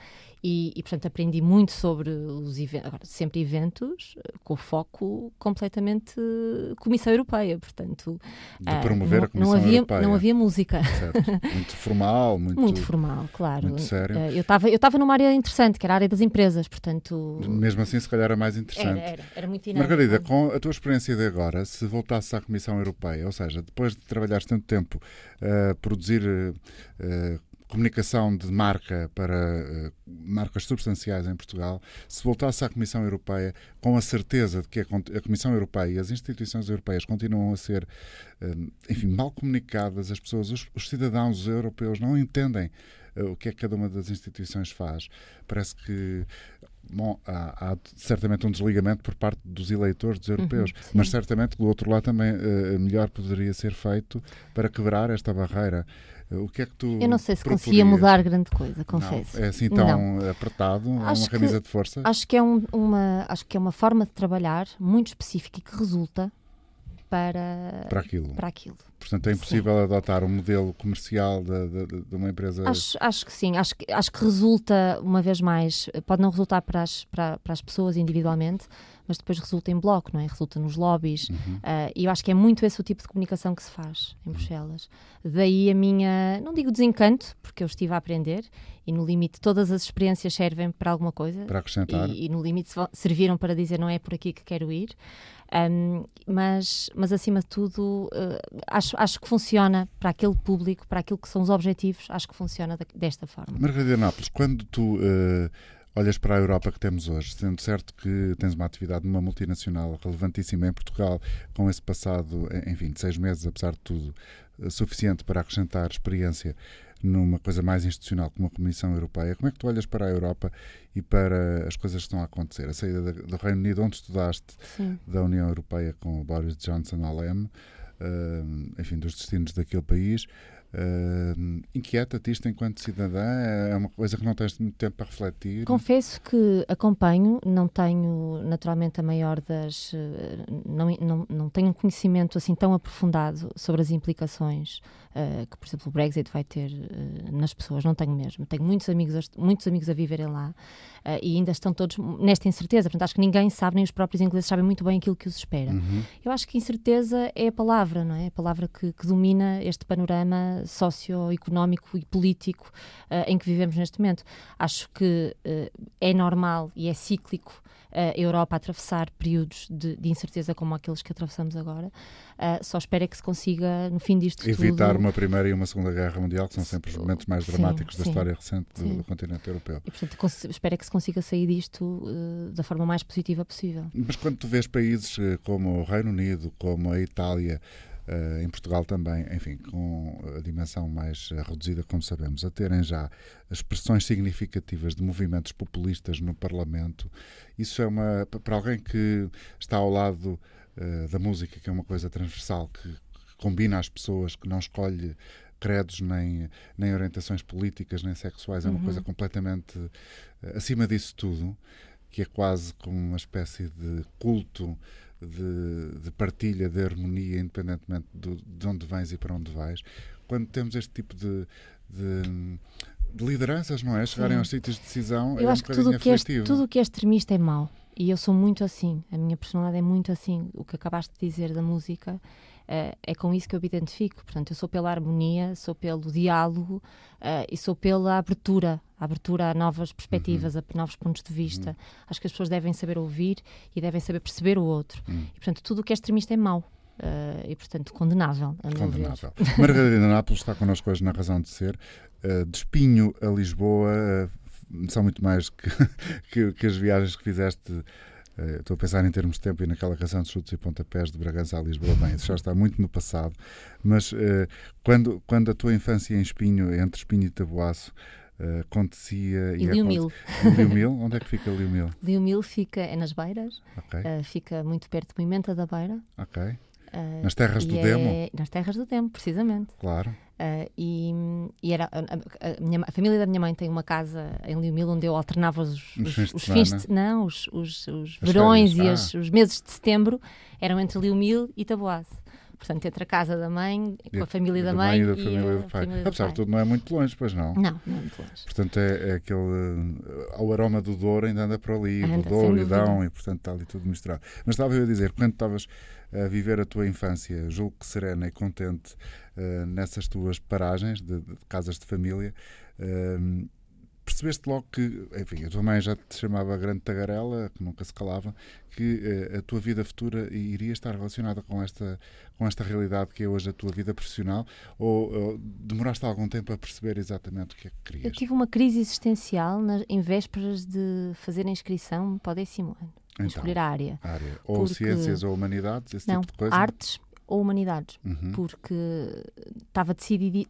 Speaker 3: e, e, portanto, aprendi muito sobre os eventos, agora, sempre eventos, eh, com foco completamente eh, Comissão Europeia, portanto...
Speaker 2: de
Speaker 3: ah,
Speaker 2: promover
Speaker 3: não,
Speaker 2: a Comissão
Speaker 3: não havia,
Speaker 2: Europeia.
Speaker 3: Não havia música.
Speaker 2: Certo. Muito formal, muito,
Speaker 3: Muito formal, claro.
Speaker 2: muito sério.
Speaker 3: Eh, Eu estava eu estava numa área interessante, que era área das empresas, portanto.
Speaker 2: Mesmo assim, se calhar é mais
Speaker 3: Era,
Speaker 2: interessante.
Speaker 3: era, era muito dinâmico.
Speaker 2: Margarida, com a tua experiência de agora, se voltasses à Comissão Europeia, ou seja, depois de trabalhares tanto tempo a produzir eh, eh, comunicação de marca para eh, marcas substanciais em Portugal, se voltasse à Comissão Europeia com a certeza de que a, a Comissão Europeia e as instituições europeias continuam a ser, eh, enfim, mal comunicadas, as pessoas, os, os cidadãos europeus não entendem o que é que cada uma das instituições faz. Parece que Bom, há, há certamente um desligamento por parte dos eleitores dos europeus,
Speaker 3: sim.
Speaker 2: mas certamente do outro lado também eh, melhor poderia ser feito para quebrar esta barreira. Eh, o que é que tu
Speaker 3: Eu não sei se
Speaker 2: proporias?
Speaker 3: conseguia mudar grande coisa, confesso.
Speaker 2: Não, é assim tão apertado, é uma
Speaker 3: que-
Speaker 2: camisa de força.
Speaker 3: Acho que, é um- uma, acho que é uma forma de trabalhar muito específica e que resulta para,
Speaker 2: Para aquilo.
Speaker 3: para aquilo.
Speaker 2: Portanto, é impossível adotar um modelo comercial de, de- de- uma empresa.
Speaker 3: Acho, acho que sim, acho que, acho que resulta, uma vez mais, pode não resultar para as, para, para as pessoas individualmente, mas depois resulta em bloco, não é? Resulta nos lobbies.
Speaker 2: Uhum.
Speaker 3: Ah, e eu acho que é muito esse o tipo de comunicação que se faz em Bruxelas. Daí a minha, não digo desencanto, porque eu estive a aprender e no limite todas as experiências servem para alguma coisa.
Speaker 2: Para acrescentar.
Speaker 3: E, e no limite se- serviram para dizer não é por aqui que quero ir. Ahm, mas, mas acima de tudo, eh, acho, acho que funciona para aquele público, para aquilo que são os objetivos, acho que funciona desta forma.
Speaker 2: Margarida Nápoles, quando tu eh, olhas para a Europa que temos hoje, sendo certo que tens uma atividade numa multinacional relevantíssima em Portugal, com esse passado, eh, enfim, de seis meses, apesar de tudo, eh, suficiente para acrescentar experiência numa coisa mais institucional como a Comissão Europeia, como é que tu olhas para a Europa e para as coisas que estão a acontecer? A saída da- do Reino Unido, onde estudaste,
Speaker 3: Sim.
Speaker 2: da União Europeia com o Boris Johnson ao leme, eh, enfim, dos destinos daquele país. Eh, Inquieta-te isto enquanto cidadã? É uma coisa que não tens muito tempo para refletir?
Speaker 3: Confesso que acompanho, não tenho naturalmente a maior das. eh, Não, não, não tenho um conhecimento assim tão aprofundado sobre as implicações eh, que, por exemplo, o Brexit vai ter eh, nas pessoas, não tenho mesmo. Tenho muitos amigos, muitos amigos a viverem lá e ainda estão todos nesta incerteza. Portanto, acho que ninguém sabe, nem os próprios ingleses sabem muito bem aquilo que os espera.
Speaker 2: Uhum.
Speaker 3: Eu acho que incerteza é a palavra, não é? A palavra que, que domina este panorama socioeconómico e político uh, em que vivemos neste momento. Acho que uh, é normal e é cíclico a Europa atravessar períodos de, de, incerteza como aqueles que atravessamos agora. Uh, só espero é que se consiga, no fim disto
Speaker 2: Evitar
Speaker 3: tudo...
Speaker 2: uma Primeira e uma Segunda Guerra Mundial, que são sempre os momentos mais dramáticos sim, da sim, história recente do, do, continente europeu.
Speaker 3: E, portanto, espero é que se consiga sair disto uh, da forma mais positiva possível.
Speaker 2: Mas quando tu vês países como o Reino Unido, como a Itália, Uh, em Portugal também, enfim, com a dimensão mais uh, reduzida, como sabemos, a terem já expressões significativas de movimentos populistas no Parlamento, isso é uma. para alguém que está ao lado uh, da música, que é uma coisa transversal, que, que combina as pessoas, que não escolhe credos nem, nem orientações políticas nem sexuais, é uma uhum. coisa completamente acima disso tudo, que é quase como uma espécie de culto de, de partilha, de harmonia, independentemente do, de onde vens e para onde vais, quando temos este tipo de, de, de lideranças, não é? Chegarem Sim. aos sítios de decisão,
Speaker 3: eu
Speaker 2: é
Speaker 3: acho
Speaker 2: um
Speaker 3: que tudo que, é, tudo o que é extremista é mau. E eu sou muito assim, a minha personalidade é muito assim. O que acabaste de dizer da música Uh, é com isso que eu me identifico. Portanto, eu sou pela harmonia, sou pelo diálogo uh, e sou pela abertura abertura a novas perspectivas, uhum. a novos pontos de vista. Uhum. Acho que as pessoas devem saber ouvir e devem saber perceber o outro. Uhum. E, portanto, tudo o que é extremista é mau. Uh, e, portanto, condenável.
Speaker 2: condenável. Margarida Nápoles está connosco hoje na Razão de Ser. Uh, de Espinho a Lisboa, uh, são muito mais que, que, que, as viagens que fizeste Uh, estou a pensar em termos de tempo e naquela canção de chutes e pontapés de Bragança a Lisboa. Bem, isso já está muito no passado. Mas uh, quando, quando a tua infância em Espinho, entre Espinho e Taboaço, uh, acontecia...
Speaker 3: E, e Liumil.
Speaker 2: Liumil? Onde é que fica Liumil?
Speaker 3: Liumil fica, é nas Beiras. Okay. fica muito perto de Moimenta da Beira.
Speaker 2: Ok. Nas terras do é, Demo?
Speaker 3: Nas terras do Demo, precisamente.
Speaker 2: Claro.
Speaker 3: Uh, e, e, era a, a, minha, a, família da minha mãe tem uma casa em Liumil onde eu alternava os, os, os, os fins de, não os, os, os verões férias. e ah. as, os meses de setembro eram entre Liumil e Taboase portanto entre a casa da mãe com a família da, da mãe, mãe, e da família do pai
Speaker 2: apesar de tudo não é muito longe pois não
Speaker 3: não, não é muito longe
Speaker 2: portanto é, é aquele uh, o aroma do Douro ainda anda por ali anda, do Douro e Dão e portanto está ali tudo misturado mas estava eu a dizer quando estavas a viver a tua infância, julgo que serena e contente uh, nessas tuas paragens de, de, casas de família. Uh, percebeste logo que, enfim, a tua mãe já te chamava grande tagarela, que nunca se calava, que uh, a tua vida futura iria estar relacionada com esta, com esta realidade que é hoje a tua vida profissional? Ou, ou demoraste algum tempo a perceber exatamente o que é que querias?
Speaker 3: Eu tive uma crise existencial nas, em vésperas de fazer a inscrição para o décimo ano. Então, escolher a área.
Speaker 2: área. Ou porque... ciências ou humanidades, esse
Speaker 3: não,
Speaker 2: tipo de coisa?
Speaker 3: artes ou humanidades, uhum. porque estava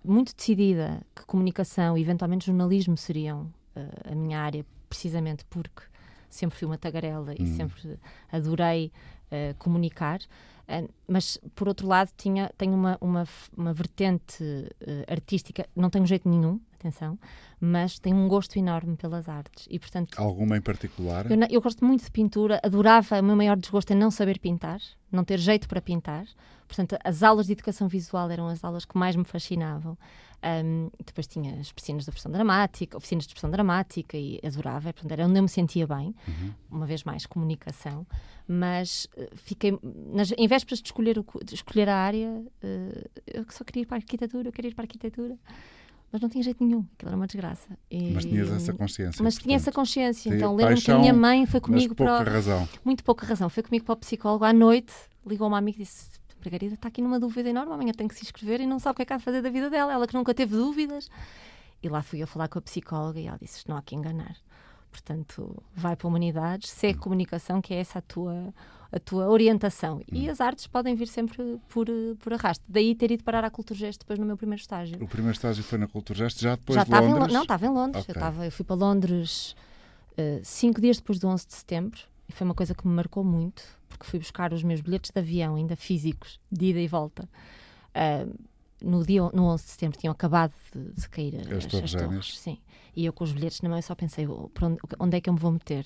Speaker 3: muito decidida que comunicação e eventualmente jornalismo seriam uh, a minha área, precisamente porque sempre fui uma tagarela uhum. e sempre adorei uh, comunicar. Uh, mas, por outro lado, tinha, tenho uma, uma, uma vertente artística, não tenho jeito nenhum, atenção, mas tenho um gosto enorme pelas artes. E, portanto,
Speaker 2: Alguma em particular?
Speaker 3: Eu, eu, gosto muito de pintura, adorava, o meu maior desgosto é não saber pintar, não ter jeito para pintar. Portanto, as aulas de educação visual eram as aulas que mais me fascinavam. Um, depois tinha as oficinas de expressão dramática, oficinas de expressão dramática e adorava, portanto, era onde eu me sentia bem, uhum. uma vez mais, comunicação. Mas uh, fiquei, nas, em vésperas de escolher, o, de escolher a área, uh, eu só queria ir para a arquitetura, eu queria ir para a arquitetura mas não tinha jeito nenhum, aquilo era uma desgraça.
Speaker 2: E... Mas tinhas essa consciência.
Speaker 3: Mas portanto, tinha essa consciência, então lembro-me que a minha mãe foi comigo
Speaker 2: pouca
Speaker 3: para.
Speaker 2: razão.
Speaker 3: Muito pouca razão. Foi comigo para o psicólogo à noite, ligou uma amiga e disse: Margarida está aqui numa dúvida enorme, amanhã tem que se inscrever e não sabe o que é que há de fazer da vida dela, ela que nunca teve dúvidas. E lá fui eu falar com a psicóloga e ela disse: Não há que enganar. Portanto, vai para a humanidades, segue comunicação, que é essa a tua a tua orientação. E hum. as artes podem vir sempre por, por arrasto. Daí ter ido parar à Culturgest depois no meu primeiro estágio.
Speaker 2: O primeiro estágio foi na Culturgest, já depois já de Londres?
Speaker 3: Em, não, estava em Londres. Okay. Eu, estava, eu fui para Londres uh, cinco dias depois do 11 de setembro e foi uma coisa que me marcou muito, porque fui buscar os meus bilhetes de avião, ainda físicos, de ida e volta. Uh, no dia no 11 de setembro tinham acabado de, de cair as, as, torres, as torres, sim. E eu com os bilhetes na mão eu só pensei, onde, onde, é que eu me vou meter?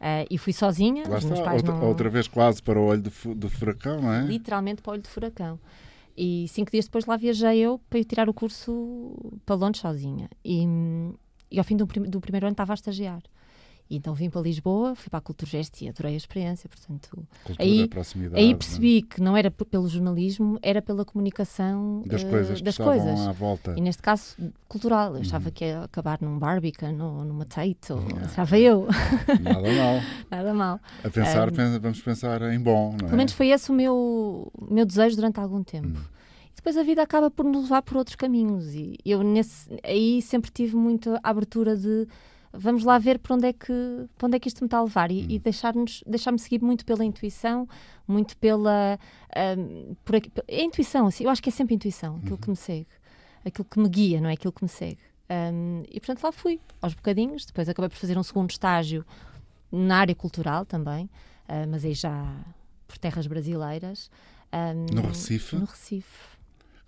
Speaker 3: Uh, e fui sozinha.
Speaker 2: Lá está, outra, não... outra, vez quase para o olho do, do, furacão, não é?
Speaker 3: Literalmente para o olho do furacão. E cinco dias depois lá viajei eu para ir tirar o curso para Londres sozinha. E, e ao fim do, do primeiro ano estava a estagiar. E então vim para Lisboa, fui para a Culturgest e adorei a experiência, portanto...
Speaker 2: Cultura,
Speaker 3: aí, aí
Speaker 2: não
Speaker 3: percebi que não era pelo jornalismo, era pela comunicação?
Speaker 2: Das
Speaker 3: eh,
Speaker 2: coisas que
Speaker 3: das coisas.
Speaker 2: à volta.
Speaker 3: E neste caso, cultural. Eu achava
Speaker 2: Uhum.
Speaker 3: que ia acabar num Barbican ou numa Tate, ou achava eu.
Speaker 2: Nada mal.
Speaker 3: Nada mal.
Speaker 2: A pensar,
Speaker 3: Um,
Speaker 2: vamos pensar em bom, não
Speaker 3: Pelo
Speaker 2: é?
Speaker 3: menos foi esse o meu, meu desejo durante algum tempo.
Speaker 2: Hum.
Speaker 3: E depois a vida acaba por nos levar por outros caminhos. E eu nesse, aí sempre tive muita abertura de vamos lá ver para onde é que, para onde é que isto me está a levar e,
Speaker 2: Hum.
Speaker 3: e deixar-nos, deixar-me seguir muito pela intuição, muito pela. ahm, por aqui- é intuição, assim, eu acho que é sempre intuição, aquilo
Speaker 2: Uhum.
Speaker 3: que me segue, aquilo que me guia, não é aquilo que me segue. Ahm, e portanto lá fui, aos bocadinhos. Depois acabei por fazer um segundo estágio na área cultural também, ah, mas aí já por terras brasileiras. Ahm,
Speaker 2: No Recife?
Speaker 3: No Recife.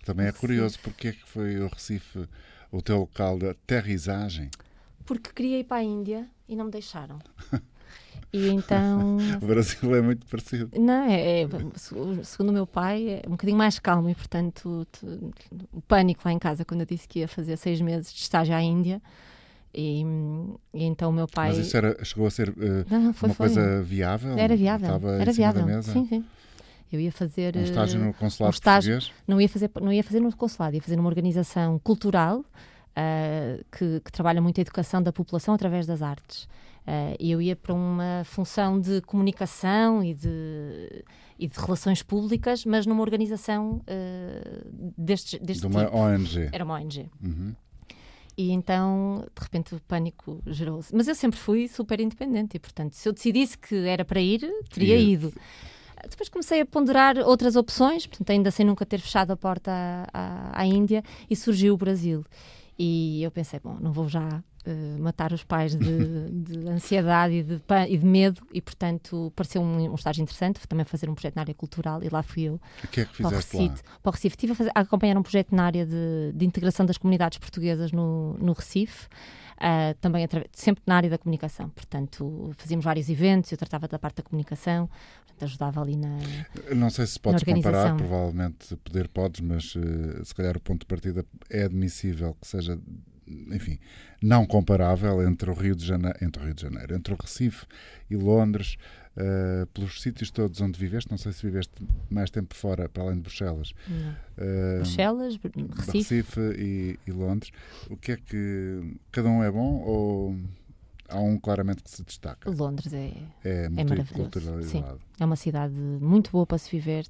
Speaker 2: Também é
Speaker 3: Recife.
Speaker 2: curioso porque é que foi o Recife o teu local de aterrissagem.
Speaker 3: Porque queria ir para a Índia e não me deixaram. E então.
Speaker 2: O Brasil é muito parecido.
Speaker 3: Não, é, é- segundo o meu pai, é um bocadinho mais calmo e, portanto, o pânico lá em casa quando eu disse que ia fazer seis meses de estágio à Índia. E, e então o meu pai.
Speaker 2: Mas isso era, chegou a ser eh,
Speaker 3: não, foi,
Speaker 2: uma
Speaker 3: foi.
Speaker 2: coisa viável?
Speaker 3: Era viável.
Speaker 2: Estava
Speaker 3: Era viável. Sim, sim. Eu ia fazer.
Speaker 2: Um estágio
Speaker 3: eh,
Speaker 2: no consulado
Speaker 3: um estágio-
Speaker 2: português?
Speaker 3: não ia fazer não ia fazer no consulado ia fazer numa organização cultural ah, que, que trabalha muito a educação da população através das artes e eu ia para uma função de comunicação e de e de relações públicas mas numa organização ah, deste deste
Speaker 2: De uma
Speaker 3: tipo.
Speaker 2: ONG.
Speaker 3: era uma ONG
Speaker 2: Uhum.
Speaker 3: e então de repente o pânico gerou-se mas eu sempre fui super independente e portanto se eu decidisse que era para ir teria
Speaker 2: Ia-
Speaker 3: ido depois comecei a ponderar outras opções, portanto, ainda sem nunca ter fechado a porta à, à, à Índia, e surgiu o Brasil. E eu pensei, bom, não vou já eh, matar os pais de, de ansiedade e de, e de medo, e portanto pareceu um, um estágio interessante, também fazer um projeto na área cultural, e lá fui eu
Speaker 2: O que é que
Speaker 3: para o
Speaker 2: fizeste lá?
Speaker 3: Recife. Para o Recife. Estive a, fazer- a acompanhar um projeto na área de, de integração das comunidades portuguesas no, no Recife, ah, também sempre na área da comunicação. Portanto, fazíamos vários eventos, eu tratava da parte da comunicação, ajudava ali na.
Speaker 2: Não sei se podes comparar, provavelmente poder podes, mas eh, se calhar o ponto de partida é admissível que seja, enfim, não comparável entre o Rio de Janeiro, entre o Rio de Janeiro, entre o Recife e Londres, eh, pelos sítios todos onde viveste. Não sei se viveste mais tempo fora, para além de Bruxelas. Eh,
Speaker 3: Bruxelas, Recife.
Speaker 2: Recife e, e Londres. O que é que cada um é bom ou há um claramente que se destaca?
Speaker 3: Londres é,
Speaker 2: É
Speaker 3: maravilhoso,
Speaker 2: multiculturalizado.
Speaker 3: é uma cidade muito boa para se viver.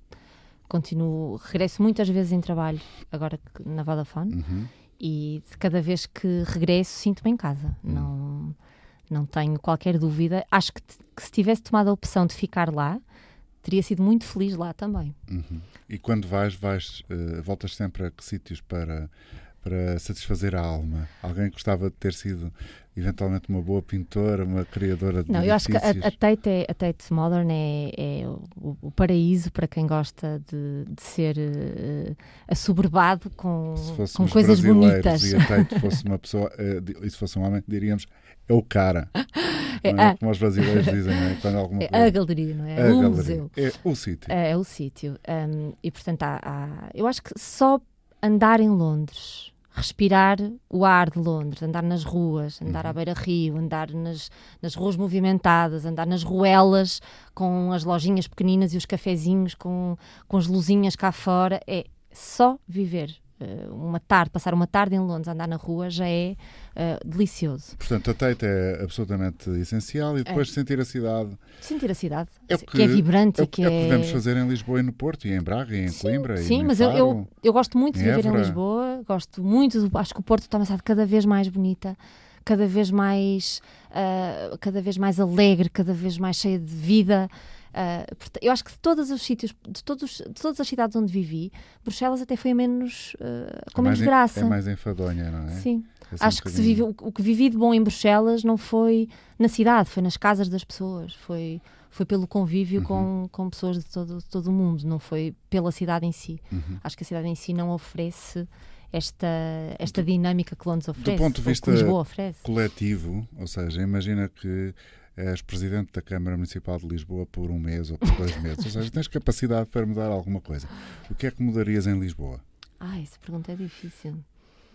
Speaker 3: Continuo, regresso muitas vezes em trabalho, agora na Vodafone.
Speaker 2: Uhum.
Speaker 3: e de cada vez que regresso sinto-me em casa.
Speaker 2: Hum.
Speaker 3: Não, não tenho qualquer dúvida. Acho que, que se tivesse tomado a opção de ficar lá, teria sido muito feliz lá também.
Speaker 2: Uhum. E quando vais, vais eh, voltas sempre a que sítios para, para satisfazer a alma? Alguém gostava de ter sido eventualmente uma boa pintora, uma criadora de
Speaker 3: Não, eu acho que a, a Tate, é- a Tate Modern é, é o, o paraíso para quem gosta de, de ser eh, assoberbado com,
Speaker 2: Se
Speaker 3: com coisas bonitas.
Speaker 2: e a Tate fosse uma pessoa, di- e se fosse um homem, diríamos é o cara.
Speaker 3: É
Speaker 2: é?
Speaker 3: a-
Speaker 2: Como os brasileiros dizem, não é? Quando alguma
Speaker 3: É
Speaker 2: coisa-
Speaker 3: a galeria, não é?
Speaker 2: a
Speaker 3: o
Speaker 2: galeria.
Speaker 3: museu.
Speaker 2: É o sítio.
Speaker 3: É, é o sítio. Um, e portanto, há, há- eu acho que só andar em Londres, respirar o ar de Londres, andar nas ruas, andar à
Speaker 2: Uhum.
Speaker 3: beira-rio, andar nas, nas ruas movimentadas, andar nas ruelas com as lojinhas pequeninas e os cafezinhos com, com as luzinhas cá fora, é só viver. Eh, uma tarde, passar uma tarde em Londres, andar na rua, já é eh, delicioso.
Speaker 2: Portanto, a Tate é absolutamente essencial e depois sentir a cidade.
Speaker 3: Sentir a cidade,
Speaker 2: É o
Speaker 3: que, é vibrante,
Speaker 2: É o
Speaker 3: que
Speaker 2: é o que
Speaker 3: é...
Speaker 2: devemos fazer em Lisboa e no Porto, e em Braga, e em Coimbra. e
Speaker 3: Sim,
Speaker 2: em
Speaker 3: mas eu,
Speaker 2: Faro.
Speaker 3: eu, eu gosto muito de
Speaker 2: em
Speaker 3: viver em
Speaker 2: Évora.
Speaker 3: Lisboa, gosto muito, do, acho que o Porto está uma cidade cada vez mais bonita, cada vez mais, ah, cada vez mais alegre, cada vez mais cheia de vida. Ah, eu acho que de todos os sítios, de, todos, de todas as cidades onde vivi, Bruxelas até foi a menos, ah, com
Speaker 2: É
Speaker 3: menos graça.
Speaker 2: É mais enfadonha, não é?
Speaker 3: Sim.
Speaker 2: É
Speaker 3: Acho
Speaker 2: um
Speaker 3: que se vive, o, o que vivi de bom em Bruxelas não foi na cidade, foi nas casas das pessoas, foi, foi pelo convívio
Speaker 2: Uhum.
Speaker 3: com, com pessoas de todo, de todo o mundo, não foi pela cidade em si.
Speaker 2: Uhum.
Speaker 3: Acho que a cidade em si não oferece esta, esta dinâmica que Londres oferece,
Speaker 2: ponto de vista coletivo, ou seja, imagina que és presidente da Câmara Municipal de Lisboa por um mês ou por dois meses, ou seja, tens capacidade para mudar alguma coisa. O que é que mudarias em Lisboa?
Speaker 3: Ah, essa pergunta é difícil.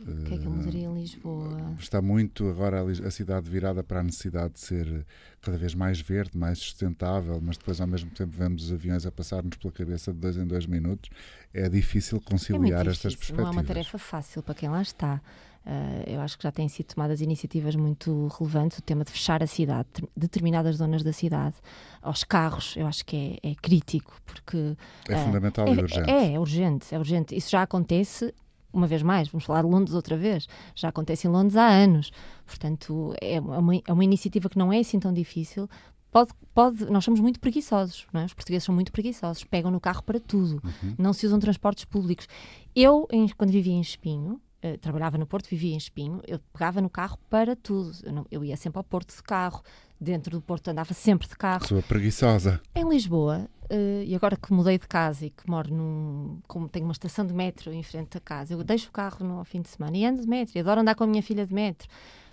Speaker 3: O que é que eu mudaria em Lisboa?
Speaker 2: Está muito agora a, cidade virada para a necessidade de ser cada vez mais verde, mais sustentável, mas depois ao mesmo tempo vemos os aviões a passar-nos pela cabeça de dois em dois minutos. É difícil conciliar
Speaker 3: é
Speaker 2: estas
Speaker 3: difícil.
Speaker 2: perspectivas.
Speaker 3: Não é uma tarefa fácil para quem lá está. Uh, eu acho que já têm sido tomadas iniciativas muito relevantes. O tema de fechar a cidade, determinadas zonas da cidade, aos carros, eu acho que é, é crítico, porque.
Speaker 2: É uh, fundamental
Speaker 3: é,
Speaker 2: e urgente.
Speaker 3: É, é urgente, é urgente. Isso já acontece uma vez mais, vamos falar de Londres outra vez, já acontece em Londres há anos. Portanto, é uma, é uma iniciativa que não é assim tão difícil. Pode, pode, nós somos muito preguiçosos, não é? os portugueses são muito preguiçosos, pegam no carro para tudo, uhum. não se usam transportes públicos. Eu, em, quando vivia em Espinho, Uh, trabalhava no Porto, vivia em Espinho, eu pegava no carro para tudo. Eu, não, eu, ia sempre ao Porto de carro, dentro do Porto andava sempre de carro.
Speaker 2: Sua preguiçosa.
Speaker 3: Em Lisboa, Uh, e agora que mudei de casa e que moro num. como tenho uma estação de metro em frente da casa, eu deixo o carro no fim de semana e ando de metro, e adoro andar com a minha filha de metro.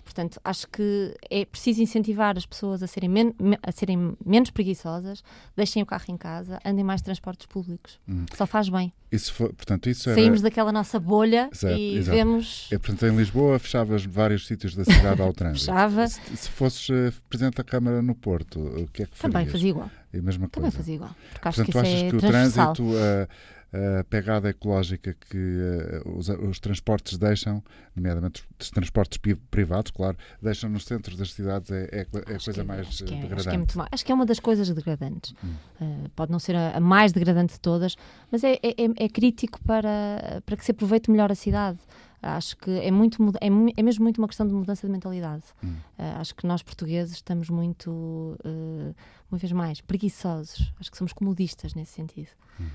Speaker 3: Portanto, acho que é preciso incentivar as pessoas a serem, men a serem menos preguiçosas, deixem o carro em casa, andem mais transportes públicos. Hum. Só faz bem.
Speaker 2: Isso foi, portanto, isso era...
Speaker 3: Saímos daquela nossa bolha exato, e exato. vemos.
Speaker 2: É, portanto, em Lisboa fechavas vários sítios da cidade ao trânsito.
Speaker 3: Fechava.
Speaker 2: Se, se fosses uh, Presidente da Câmara no Porto, o que é que farias?
Speaker 3: Também fazia igual.
Speaker 2: É a mesma
Speaker 3: Também
Speaker 2: coisa.
Speaker 3: fazia igual. Porque acho
Speaker 2: portanto,
Speaker 3: que
Speaker 2: tu achas
Speaker 3: é
Speaker 2: que o
Speaker 3: trânsito,
Speaker 2: uh, a pegada ecológica que uh, os, os, transportes deixam, nomeadamente os transportes privados, claro, deixam nos centros das cidades é, é, é a coisa
Speaker 3: que,
Speaker 2: mais
Speaker 3: acho que é,
Speaker 2: degradante.
Speaker 3: Acho que, é muito, acho que é uma das coisas degradantes. Hum. Uh, pode não ser a, a, mais degradante de todas, mas é, é, é, crítico para, para que se aproveite melhor a cidade. Acho que é, muito, é, é mesmo muito uma questão de mudança de mentalidade. Hum. Uh, acho que nós portugueses estamos muito, uh, uma vez mais, preguiçosos. Acho que somos comodistas nesse sentido.
Speaker 2: Hum.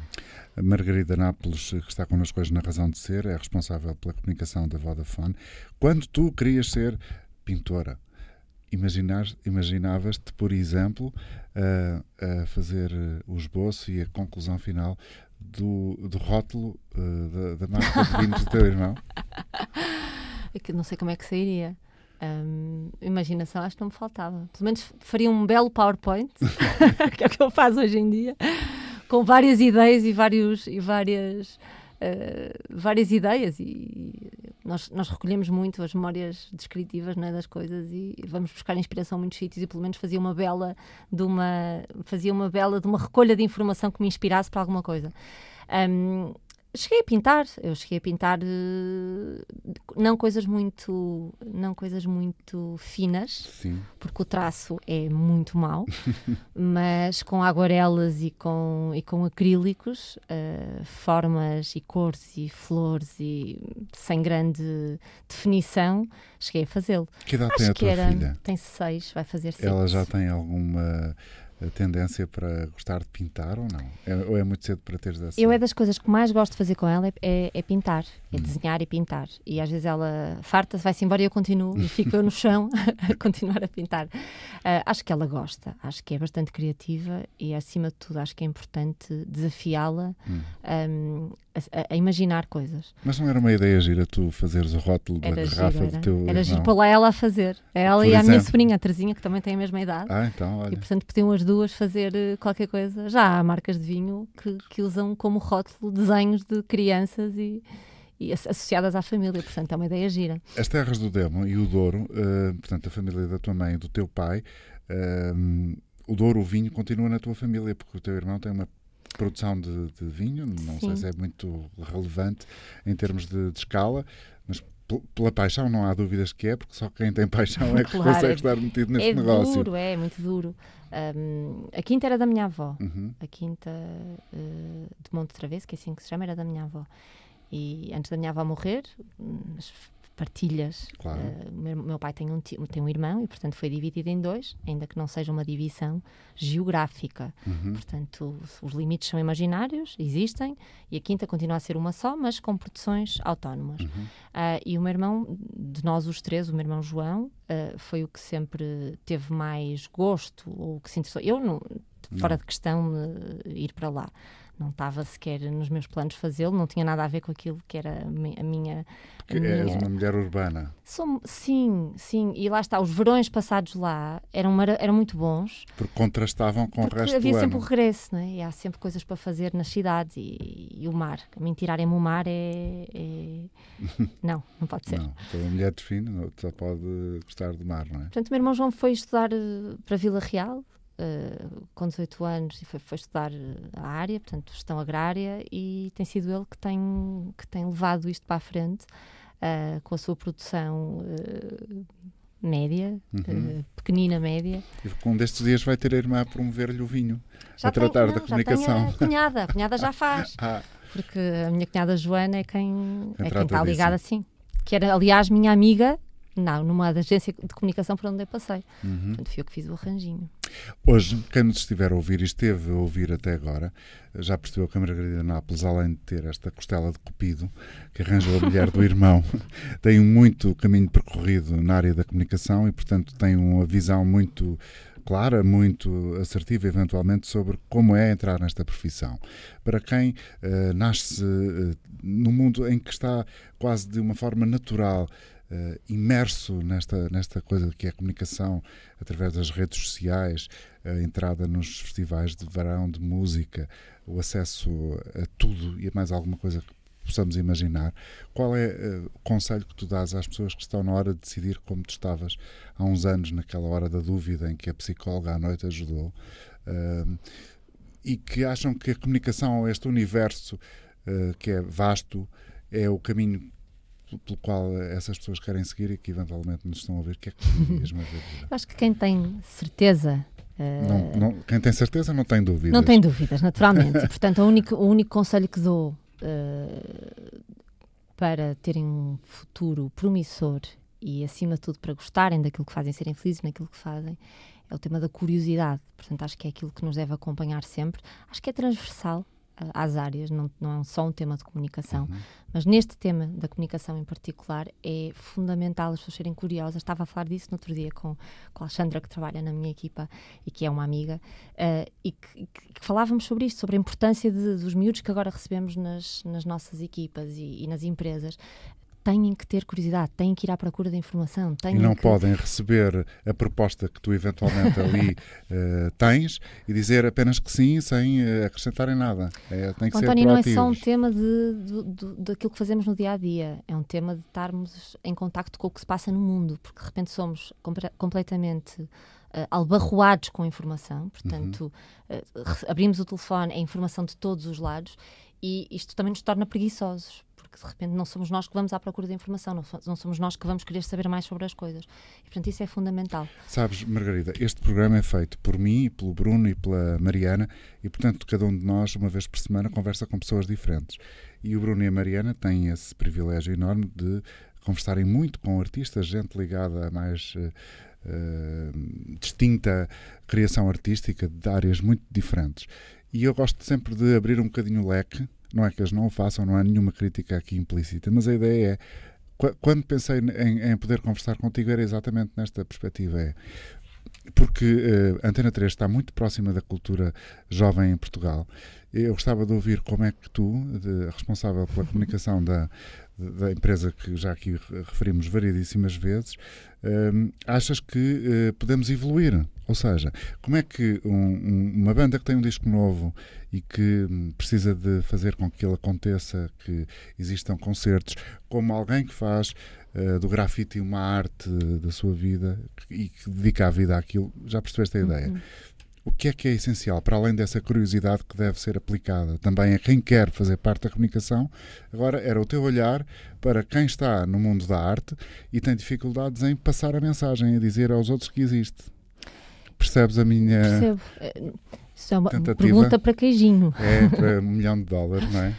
Speaker 2: A Margarida Nápoles, que está connosco hoje na Razão de Ser, é responsável pela comunicação da Vodafone. Quando tu querias ser pintora, imaginavas-te, por exemplo, a, a fazer o esboço e a conclusão final do, do rótulo uh, da, da marca de vinhos do teu irmão?
Speaker 3: É não sei como é que sairia. Um, imaginação acho que não me faltava. Pelo menos faria um belo PowerPoint, que é o que eu faço hoje em dia, com várias ideias e, vários, e várias, uh, várias ideias. E nós, nós recolhemos muito as memórias descritivas né, das coisas e vamos buscar inspiração em muitos sítios e pelo menos fazia uma bela de uma, fazia uma bela de uma recolha de informação que me inspirasse para alguma coisa. Um, cheguei a pintar, eu cheguei a pintar uh, não coisas muito não coisas muito finas,
Speaker 2: Sim.
Speaker 3: porque o traço é muito mau, mas com aguarelas e com e com acrílicos, uh, formas e cores e flores e sem grande definição, cheguei a fazê-lo.
Speaker 2: Que idade Acho tem a tua
Speaker 3: era,
Speaker 2: filha?
Speaker 3: Tem seis, vai fazer seis.
Speaker 2: Ela já tem alguma tendência para gostar de pintar ou não? É, ou é muito cedo para teres essa?
Speaker 3: Eu é das coisas que mais gosto de fazer com ela é, é, é pintar, é hum. desenhar e pintar. E às vezes ela farta-se, vai-se embora e eu continuo e fico eu no chão a continuar a pintar. Uh, acho que ela gosta, acho que é bastante criativa e acima de tudo acho que é importante desafiá-la um, a, a, imaginar coisas.
Speaker 2: Mas não era uma ideia gira tu fazeres o rótulo da era garrafa giro,
Speaker 3: do
Speaker 2: teu
Speaker 3: Era giro para lá ela a fazer. Ela Por e exemplo? a minha sobrinha, a Terezinha, que também tem a mesma idade.
Speaker 2: Ah, então, olha.
Speaker 3: E portanto podiam as duas fazer eh, qualquer coisa. Já há marcas de vinho que, que usam como rótulo desenhos de crianças e, e associadas à família, portanto é uma ideia gira.
Speaker 2: As terras do Demo e o Douro, uh, portanto a família da tua mãe e do teu pai, uh, o Douro, o vinho, continua na tua família, porque o teu irmão tem uma produção de, de vinho, não Sim. sei se é muito relevante em termos de, de escala, mas pela paixão não há dúvidas que é, porque só quem tem paixão é que claro, consegue estar metido neste
Speaker 3: é
Speaker 2: negócio.
Speaker 3: É duro, é, muito duro. Um, a quinta era da minha avó.
Speaker 2: Uhum.
Speaker 3: A quinta uh, de Monte Travesso, que é assim que se chama, era da minha avó. E antes da minha avó morrer, partilhas.
Speaker 2: Claro.
Speaker 3: Uh, meu, meu, pai tem um, tem um irmão e, portanto, foi dividido em dois, ainda que não seja uma divisão geográfica.
Speaker 2: Uhum.
Speaker 3: Portanto, os limites são imaginários, existem, e a quinta continua a ser uma só, mas com produções autónomas.
Speaker 2: Uhum.
Speaker 3: Uh, e o meu irmão, de nós os três, o meu irmão João, uh, foi o que sempre teve mais gosto, ou o que se interessou. Eu não fora não. de questão ir para lá. Não estava sequer nos meus planos fazê-lo, não tinha nada a ver com aquilo que era a minha.
Speaker 2: Porque a és uma mulher urbana.
Speaker 3: Sou, sim, sim, e lá está, os verões passados lá eram, eram muito bons.
Speaker 2: Porque contrastavam com
Speaker 3: porque
Speaker 2: o resto
Speaker 3: havia
Speaker 2: do
Speaker 3: sempre
Speaker 2: ano.
Speaker 3: o regresso, não é? E há sempre coisas para fazer nas cidades e, e o mar. A mim tirarem-me o mar é, é... não, não pode ser.
Speaker 2: Não, toda mulher define, só pode gostar do mar, não é?
Speaker 3: Portanto, o meu irmão João foi estudar uh, para Vila Real, Uh, com 18 anos e foi, foi, estudar a área, portanto, gestão agrária, e tem sido ele que tem, que tem levado isto para a frente uh, com a sua produção uh, média, uhum. pequenina média.
Speaker 2: E um destes dias vai ter a irmã a promover-lhe o vinho,
Speaker 3: já
Speaker 2: a tratar
Speaker 3: não,
Speaker 2: da comunicação.
Speaker 3: a cunhada, a cunhada já faz.
Speaker 2: ah.
Speaker 3: Porque a minha cunhada Joana é quem,
Speaker 2: quem
Speaker 3: é quem está ligada
Speaker 2: disso.
Speaker 3: assim. Que era, aliás, minha amiga não, numa agência de comunicação por onde eu passei.
Speaker 2: Uhum.
Speaker 3: Portanto, fui eu que fiz o arranjinho.
Speaker 2: Hoje, quem nos estiver a ouvir e esteve a ouvir até agora, já percebeu que a Margarida Nápoles, além de ter esta costela de cupido, que arranjou a mulher do irmão, tem muito caminho percorrido na área da comunicação e, portanto, tem uma visão muito clara, muito assertiva, eventualmente, sobre como é entrar nesta profissão. Para quem uh, nasce uh, no mundo em que está quase de uma forma natural Uh, imerso nesta, nesta coisa que é a comunicação através das redes sociais, a entrada nos festivais de verão, de música, o acesso a tudo e a mais alguma coisa que possamos imaginar. Qual é uh, o conselho que tu dás às pessoas que estão na hora de decidir como tu estavas há uns anos, naquela hora da dúvida em que a psicóloga à noite ajudou, uh, e que acham que a comunicação, este universo que é vasto, é o caminho pelo qual essas pessoas querem seguir e que eventualmente nos estão a ouvir, o que é que Margarida?
Speaker 3: Acho que quem tem certeza. Uh,
Speaker 2: não, não, quem tem certeza não tem dúvidas.
Speaker 3: Não tem dúvidas, naturalmente. Portanto, o único, o único conselho que dou uh, para terem um futuro promissor e, acima de tudo, para gostarem daquilo que fazem, serem felizes naquilo que fazem, é o tema da curiosidade. Portanto, acho que é aquilo que nos deve acompanhar sempre. Acho que é transversal às áreas, não, não é só um tema de comunicação,
Speaker 2: uhum.
Speaker 3: mas neste tema da comunicação em particular é fundamental as pessoas serem curiosas. Estava a falar disso no outro dia com, com a Alexandra, que trabalha na minha equipa e que é uma amiga, uh, e que, que, que, falávamos sobre isto, sobre a importância de, dos miúdos que agora recebemos nas, nas nossas equipas e, e nas empresas têm que ter curiosidade, têm que ir à procura da informação. Têm
Speaker 2: e não
Speaker 3: que...
Speaker 2: podem receber a proposta que tu eventualmente ali uh, tens e dizer apenas que sim, sem uh, acrescentarem nada. É, tem que
Speaker 3: o
Speaker 2: ser
Speaker 3: António, não é só um tema de, de, de, daquilo que fazemos no dia a dia, é um tema de estarmos em contacto com o que se passa no mundo, porque de repente somos completamente. Uh, albarroados com informação, portanto, uh, abrimos o telefone, é informação de todos os lados e isto também nos torna preguiçosos, porque de repente não somos nós que vamos à procura da informação, não, não, somos nós que vamos querer saber mais sobre as coisas. E, portanto, isso é fundamental.
Speaker 2: Sabes, Margarida, este programa é feito por mim, pelo Bruno e pela Mariana, e, portanto, cada um de nós, uma vez por semana, conversa com pessoas diferentes. E o Bruno e a Mariana têm esse privilégio enorme de conversarem muito com artistas, gente ligada a mais. Uh, distinta criação artística de áreas muito diferentes. E eu gosto sempre de abrir um bocadinho o leque. Não é que eles não o façam, não há nenhuma crítica aqui implícita, mas a ideia é. Quando pensei em, em poder conversar contigo, era exatamente nesta perspectiva. É, porque uh, Antena 3 está muito próxima da cultura jovem em Portugal. Eu gostava de ouvir como é que tu, de, responsável pela comunicação da, da empresa que já aqui referimos variedíssimas vezes, uh, achas que uh, podemos evoluir? Ou seja, como é que um, um, uma banda que tem um disco novo e que um, precisa de fazer com que ele aconteça, que existam concertos, como alguém que faz uh, do grafite uma arte da sua vida e que dedica a vida àquilo, já percebeste a ideia?
Speaker 3: Uhum.
Speaker 2: O que é que é essencial, para além dessa curiosidade que deve ser aplicada também a quem quer fazer parte da comunicação? Agora, era o teu olhar para quem está no mundo da arte e tem dificuldades em passar a mensagem, a dizer aos outros que existe. Percebes a minha.
Speaker 3: Percebo. Isso é uma
Speaker 2: Tentativa.
Speaker 3: pergunta para queijinho.
Speaker 2: É para um milhão de dólares, não é?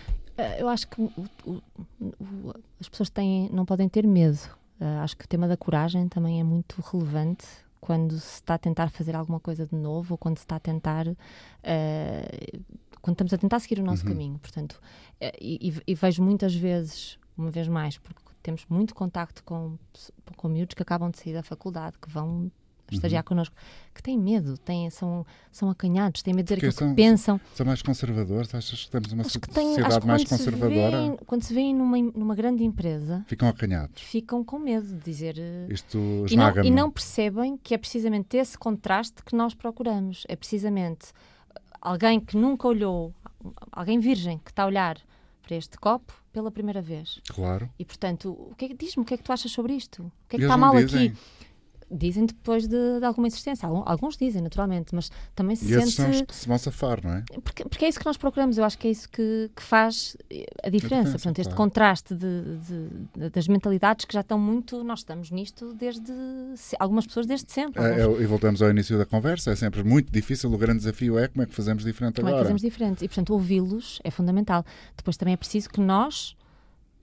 Speaker 3: Eu acho que o, o, o, as pessoas têm, não podem ter medo. Uh, acho que o tema da coragem também é muito relevante quando se está a tentar fazer alguma coisa de novo ou quando se está a tentar. Uh, quando estamos a tentar seguir o nosso
Speaker 2: Uhum.
Speaker 3: caminho. Portanto, uh, e, e vejo muitas vezes, uma vez mais, porque temos muito contacto com, com miúdos que acabam de sair da faculdade, que vão estagiar connosco, que têm medo, têm, são, são acanhados, têm medo de dizer
Speaker 2: Porque
Speaker 3: aquilo
Speaker 2: são-
Speaker 3: que pensam.
Speaker 2: São mais conservadores? Achas que temos uma
Speaker 3: Acho que, têm, acho
Speaker 2: sociedade mais
Speaker 3: quando, se
Speaker 2: conservadora?
Speaker 3: vêem, quando se vêem numa, numa grande empresa,
Speaker 2: Ficam acanhados.
Speaker 3: ficam com medo de dizer. eh,
Speaker 2: Isto
Speaker 3: E não, e não percebem que é precisamente esse contraste que nós procuramos. É precisamente alguém que nunca olhou, alguém virgem que está a olhar para este copo pela primeira vez.
Speaker 2: Claro.
Speaker 3: E portanto, o que é diz-me o que é que tu achas sobre isto? O que é que
Speaker 2: Eles
Speaker 3: está mal
Speaker 2: dizem.
Speaker 3: aqui? Dizem depois de, de alguma insistência. Algum- Alguns dizem, naturalmente, mas também se
Speaker 2: E esses são os
Speaker 3: sente.
Speaker 2: que se vão safar, não é?
Speaker 3: Porque, porque é isso que nós procuramos, eu acho que é isso que, que faz eh, a diferença.
Speaker 2: diferença,
Speaker 3: Portanto, este
Speaker 2: claro.
Speaker 3: contraste de- de- das mentalidades que já estão muito. Nós estamos nisto desde. Algumas pessoas desde sempre.
Speaker 2: É,
Speaker 3: Alguns-
Speaker 2: é, e voltamos ao início da conversa, é sempre muito difícil. O grande desafio é como é que fazemos diferente
Speaker 3: Como é que
Speaker 2: agora.
Speaker 3: fazemos diferente? E, portanto, ouvi-los é fundamental. Depois também é preciso que nós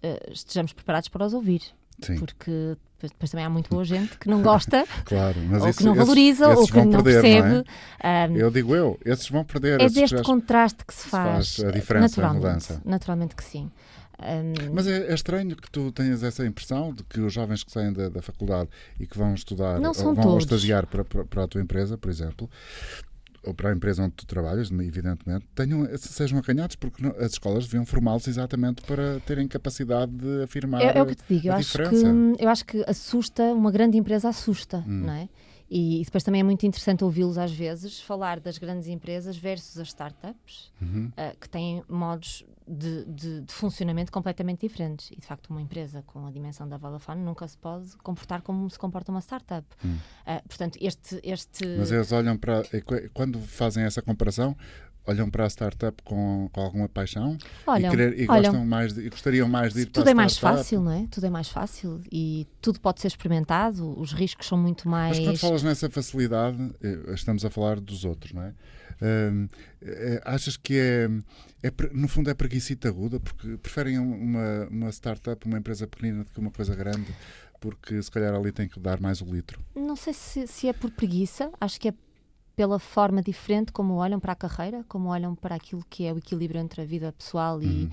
Speaker 3: eh, estejamos preparados para os ouvir.
Speaker 2: Sim,
Speaker 3: Porque depois, também há muito boa gente que não gosta,
Speaker 2: claro.
Speaker 3: Ou
Speaker 2: isso-
Speaker 3: que não
Speaker 2: esses-
Speaker 3: valoriza,
Speaker 2: esses
Speaker 3: ou que não
Speaker 2: perder,
Speaker 3: percebe.
Speaker 2: Não é? Eu digo eu, esses vão perder.
Speaker 3: é
Speaker 2: esses
Speaker 3: deste contraste que se
Speaker 2: se
Speaker 3: faz,
Speaker 2: faz a diferença, a mudança.
Speaker 3: naturalmente que sim. Um,
Speaker 2: Mas é, é estranho que tu tenhas essa impressão de que os jovens que saem da, da faculdade e que vão estudar
Speaker 3: Não
Speaker 2: ou vão
Speaker 3: todos.
Speaker 2: estagiar para, para, para a tua empresa, por exemplo, ou para a empresa onde tu trabalhas, evidentemente, tenham, sejam acanhados, porque não- as escolas deviam formá-los exatamente para terem capacidade de afirmar.
Speaker 3: É, é o que te digo, eu acho, que, eu acho que assusta, uma grande empresa assusta,
Speaker 2: Hum.
Speaker 3: não é? E, depois também é muito interessante ouvi-los às vezes falar das grandes empresas versus as startups,
Speaker 2: Uhum.
Speaker 3: ah, que têm modos de, de- de funcionamento completamente diferentes. E de facto, uma empresa com a dimensão da Vodafone nunca se pode comportar como se comporta uma startup.
Speaker 2: Hum.
Speaker 3: Ah, portanto, este. este
Speaker 2: Mas eles olham para. qu- Quando fazem essa comparação, olham para a startup com, com alguma paixão
Speaker 3: olham,
Speaker 2: e, querer- e gostam mais de- e gostariam mais de ir para
Speaker 3: Tudo é mais fácil, não é? Tudo é mais fácil e tudo pode ser experimentado, os riscos são muito mais.
Speaker 2: Mas quando falas nessa facilidade, eh, estamos a falar dos outros, não é? Hum, eh, achas que é, é no fundo é preguiçita aguda, porque preferem um, uma, uma startup, uma empresa pequenina do que uma coisa grande, porque se calhar ali tem que dar mais o litro.
Speaker 3: Não sei se, se é por preguiça, acho que é pela forma diferente como olham para a carreira, como olham para aquilo que é o equilíbrio entre a vida pessoal e
Speaker 2: Uhum.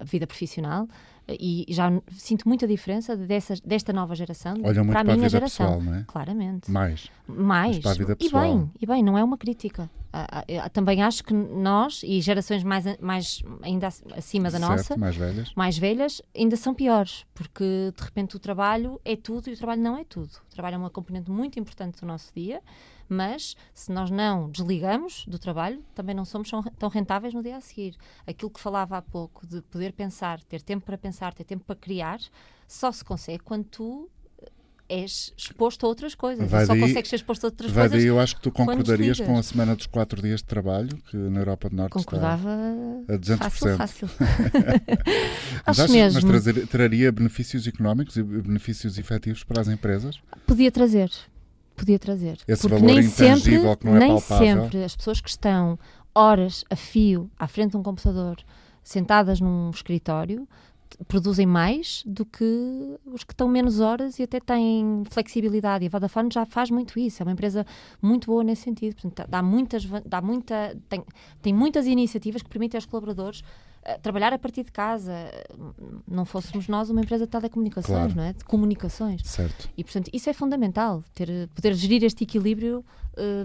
Speaker 3: a vida profissional. E já sinto muita diferença dessas, desta nova geração
Speaker 2: Olham muito
Speaker 3: para a
Speaker 2: para a
Speaker 3: minha geração.
Speaker 2: pessoal, não é?
Speaker 3: Claramente.
Speaker 2: Mais.
Speaker 3: Mais.
Speaker 2: para
Speaker 3: E bem, e bem, não é uma crítica. Ah, ah, eu também acho que nós e gerações mais, mais ainda ac- acima da
Speaker 2: certo,
Speaker 3: nossa,
Speaker 2: mais velhas.
Speaker 3: mais velhas, ainda são piores, porque de repente o trabalho é tudo e o trabalho não é tudo. O trabalho é uma componente muito importante do nosso dia, mas se nós não desligamos do trabalho, também não somos tão- rentáveis no dia a seguir. Aquilo que falava há pouco de poder pensar, ter tempo para pensar, ter tempo para criar, só se consegue quando tu eh, és exposto a outras coisas.
Speaker 2: Vai
Speaker 3: só
Speaker 2: daí-
Speaker 3: consegues ser exposto a outras
Speaker 2: Vai
Speaker 3: coisas.
Speaker 2: daí, eu acho que tu concordarias com a semana dos quatro dias de trabalho, que na Europa do Norte
Speaker 3: Concordava
Speaker 2: está a 200%.
Speaker 3: fácil, fácil.
Speaker 2: Mas,
Speaker 3: Acho mesmo.
Speaker 2: mas trazer- traria benefícios económicos e benefícios efetivos para as empresas?
Speaker 3: Podia trazer. Podia trazer.
Speaker 2: Esse
Speaker 3: Porque
Speaker 2: valor
Speaker 3: nem
Speaker 2: intangível
Speaker 3: sempre,
Speaker 2: que não é
Speaker 3: nem
Speaker 2: palpável.
Speaker 3: sempre as pessoas que estão horas a fio à frente de um computador, sentadas num escritório, produzem mais do que os que estão menos horas e até têm flexibilidade. E a Vodafone já faz muito isso. É uma empresa muito boa nesse sentido. Portanto, dá muitas, dá muita, tem, tem muitas iniciativas que permitem aos colaboradores trabalhar a partir de casa. Não fôssemos nós uma empresa de telecomunicações,
Speaker 2: Claro.
Speaker 3: não é? De comunicações.
Speaker 2: Certo.
Speaker 3: E, portanto, isso é fundamental, ter, poder gerir este equilíbrio,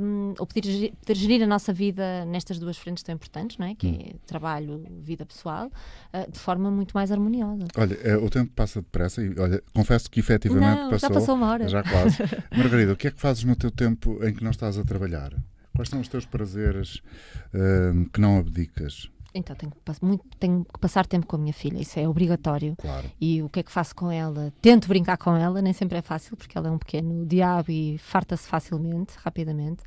Speaker 3: hum, ou poder gerir, poder gerir a nossa vida nestas duas frentes tão importantes, não é? que
Speaker 2: Hum.
Speaker 3: é trabalho, vida pessoal, ah, de forma muito mais harmoniosa.
Speaker 2: Olha, eh, o tempo passa depressa e, olha, confesso que efetivamente
Speaker 3: não,
Speaker 2: passou.
Speaker 3: já passou uma hora.
Speaker 2: Já quase. Margarida, o que é que fazes no teu tempo em que não estás a trabalhar? Quais são os teus prazeres hum, que não abdicas?
Speaker 3: Então, tenho que, muito, tenho que passar tempo com a minha filha, isso é obrigatório.
Speaker 2: Claro.
Speaker 3: E o que é que faço com ela? Tento brincar com ela, nem sempre é fácil, porque ela é um pequeno diabo e farta-se facilmente, rapidamente.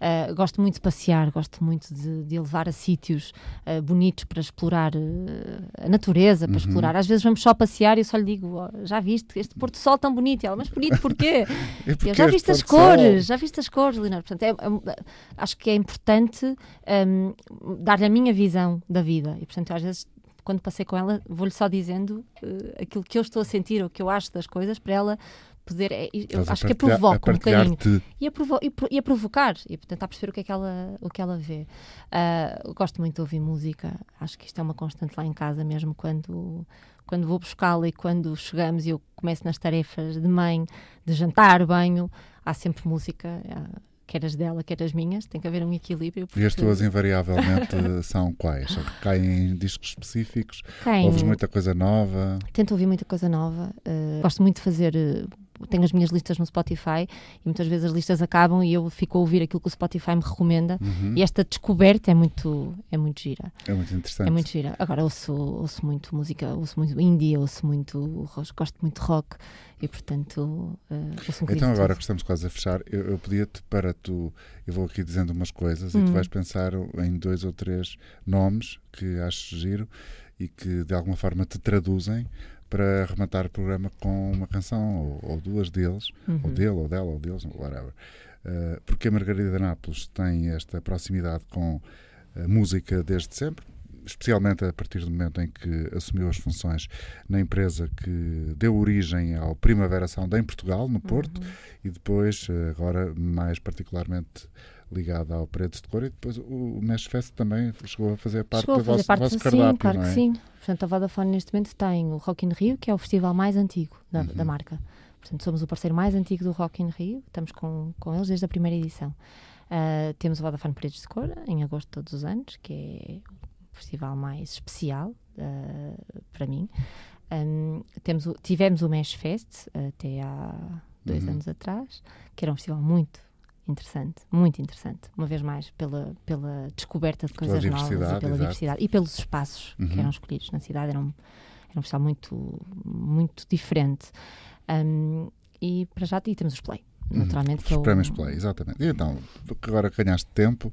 Speaker 3: Ah, gosto muito de passear, gosto muito de, de a levar a sítios ah, bonitos para explorar ah, a natureza, para
Speaker 2: Uhum.
Speaker 3: explorar. Às vezes vamos só passear e eu só lhe digo: "Oh, já viste este pôr do sol tão bonito? E ela, mas bonito porquê?
Speaker 2: E
Speaker 3: E
Speaker 2: porquê
Speaker 3: eu, já viste as cores, já viste as cores, Leonardo. Portanto, é- é- acho que é importante hum, dar-lhe a minha visão da vida. E, portanto, às vezes, quando passei com ela, vou-lhe só dizendo eh, aquilo que eu estou a sentir ou que eu acho das coisas para ela poder. é- eu
Speaker 2: a
Speaker 3: acho que a
Speaker 2: partilhar-
Speaker 3: provoca
Speaker 2: a
Speaker 3: um bocadinho. E a, provo e, a provocar, e a tentar perceber o que é que ela, o que ela vê. Eu gosto muito de ouvir música, acho que isto é uma constante lá em casa, mesmo quando, quando vou buscá-la e quando chegamos e eu começo nas tarefas de mãe, de jantar, banho. há sempre música. Quer as dela, quer as minhas, tem que haver um equilíbrio.
Speaker 2: E as
Speaker 3: porque
Speaker 2: tuas invariavelmente são quais? Caem em discos específicos?
Speaker 3: caem-
Speaker 2: Ouves muita coisa nova?
Speaker 3: Tento ouvir muita coisa nova. eh, gosto muito de fazer. eh, tenho as minhas listas no Spotify e muitas vezes as listas acabam e eu fico a ouvir aquilo que o Spotify me recomenda.
Speaker 2: Uhum.
Speaker 3: E esta descoberta é muito, é muito gira.
Speaker 2: É muito interessante.
Speaker 3: É muito gira. Agora ouço, ouço muito música, ouço muito indie, ouço muito, rock, gosto muito de rock e portanto eh, ouço um
Speaker 2: Então agora que estamos quase a fechar, eu, eu pedia-te para tu, eu vou aqui dizendo umas coisas e tu
Speaker 3: Hum.
Speaker 2: vais pensar em dois ou três nomes que acho giro e que de alguma forma te traduzem para arrematar o programa com uma canção ou, ou duas deles, ou
Speaker 3: Uhum.
Speaker 2: dele, ou dela, ou deles, whatever. Uh, porque a Margarida Nápoles tem esta proximidade com a música desde sempre, especialmente a partir do momento em que assumiu as funções na empresa que deu origem ao Primavera Sound em Portugal, no Porto,
Speaker 3: Uhum.
Speaker 2: e depois, eh, agora mais particularmente ligada ao Paredes de Cor, e depois o Mesh Fest também chegou a fazer parte
Speaker 3: Chegou a
Speaker 2: do
Speaker 3: fazer
Speaker 2: vosso,
Speaker 3: parte,
Speaker 2: vosso
Speaker 3: sim,
Speaker 2: cardápio,
Speaker 3: claro
Speaker 2: não é?
Speaker 3: que sim. Portanto, a Vodafone neste momento tem o Rock in Rio, que é o festival mais antigo da,
Speaker 2: Uhum.
Speaker 3: da marca. Portanto, somos o parceiro mais antigo do Rock in Rio, estamos com, com eles desde a primeira edição. Ah, temos o Vodafone Paredes de Cor, em agosto de todos os anos, que é o festival mais especial ah, para mim. Ahm, temos o- tivemos o Mesh Fest até há dois
Speaker 2: Uhum.
Speaker 3: anos atrás, que era um festival muito interessante, muito interessante. Uma vez mais, pela, pela descoberta de coisas novas e pela
Speaker 2: exato.
Speaker 3: diversidade e pelos espaços
Speaker 2: Uhum.
Speaker 3: que eram escolhidos na cidade. Era um, era um festival muito, muito diferente. Ahm, e para já e temos os Play, naturalmente. que é
Speaker 2: Os prémios Play, exatamente. E então, agora que ganhaste tempo,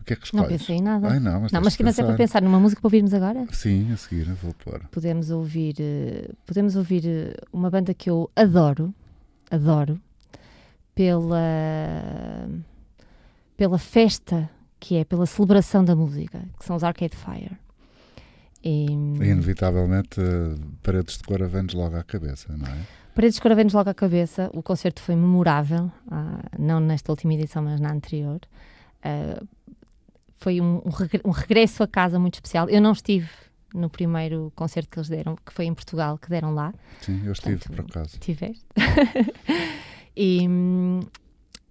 Speaker 2: o que é que
Speaker 3: Não
Speaker 2: escolhes?
Speaker 3: pensei em nada.
Speaker 2: Ai, não, mas,
Speaker 3: não, mas, mas é para
Speaker 2: pensar.
Speaker 3: numa música para ouvirmos agora?
Speaker 2: Sim, a seguir eu vou pôr.
Speaker 3: Podemos ouvir, eh, podemos ouvir eh, uma banda que eu adoro, adoro, pela, pela festa que é, pela celebração da música, que são os Arcade Fire. E,
Speaker 2: inevitavelmente, eh, Paredes de Cor vem-nos logo à cabeça, não é?
Speaker 3: Paredes de Cor vem-nos logo à cabeça. O concerto foi memorável, ah, não nesta última edição, mas na anterior. Ah, foi um, um regresso a casa muito especial. Eu não estive no primeiro concerto que eles deram, que foi em Portugal, que deram lá.
Speaker 2: Sim, eu estive
Speaker 3: Portanto,
Speaker 2: por acaso.
Speaker 3: Tiveste. e,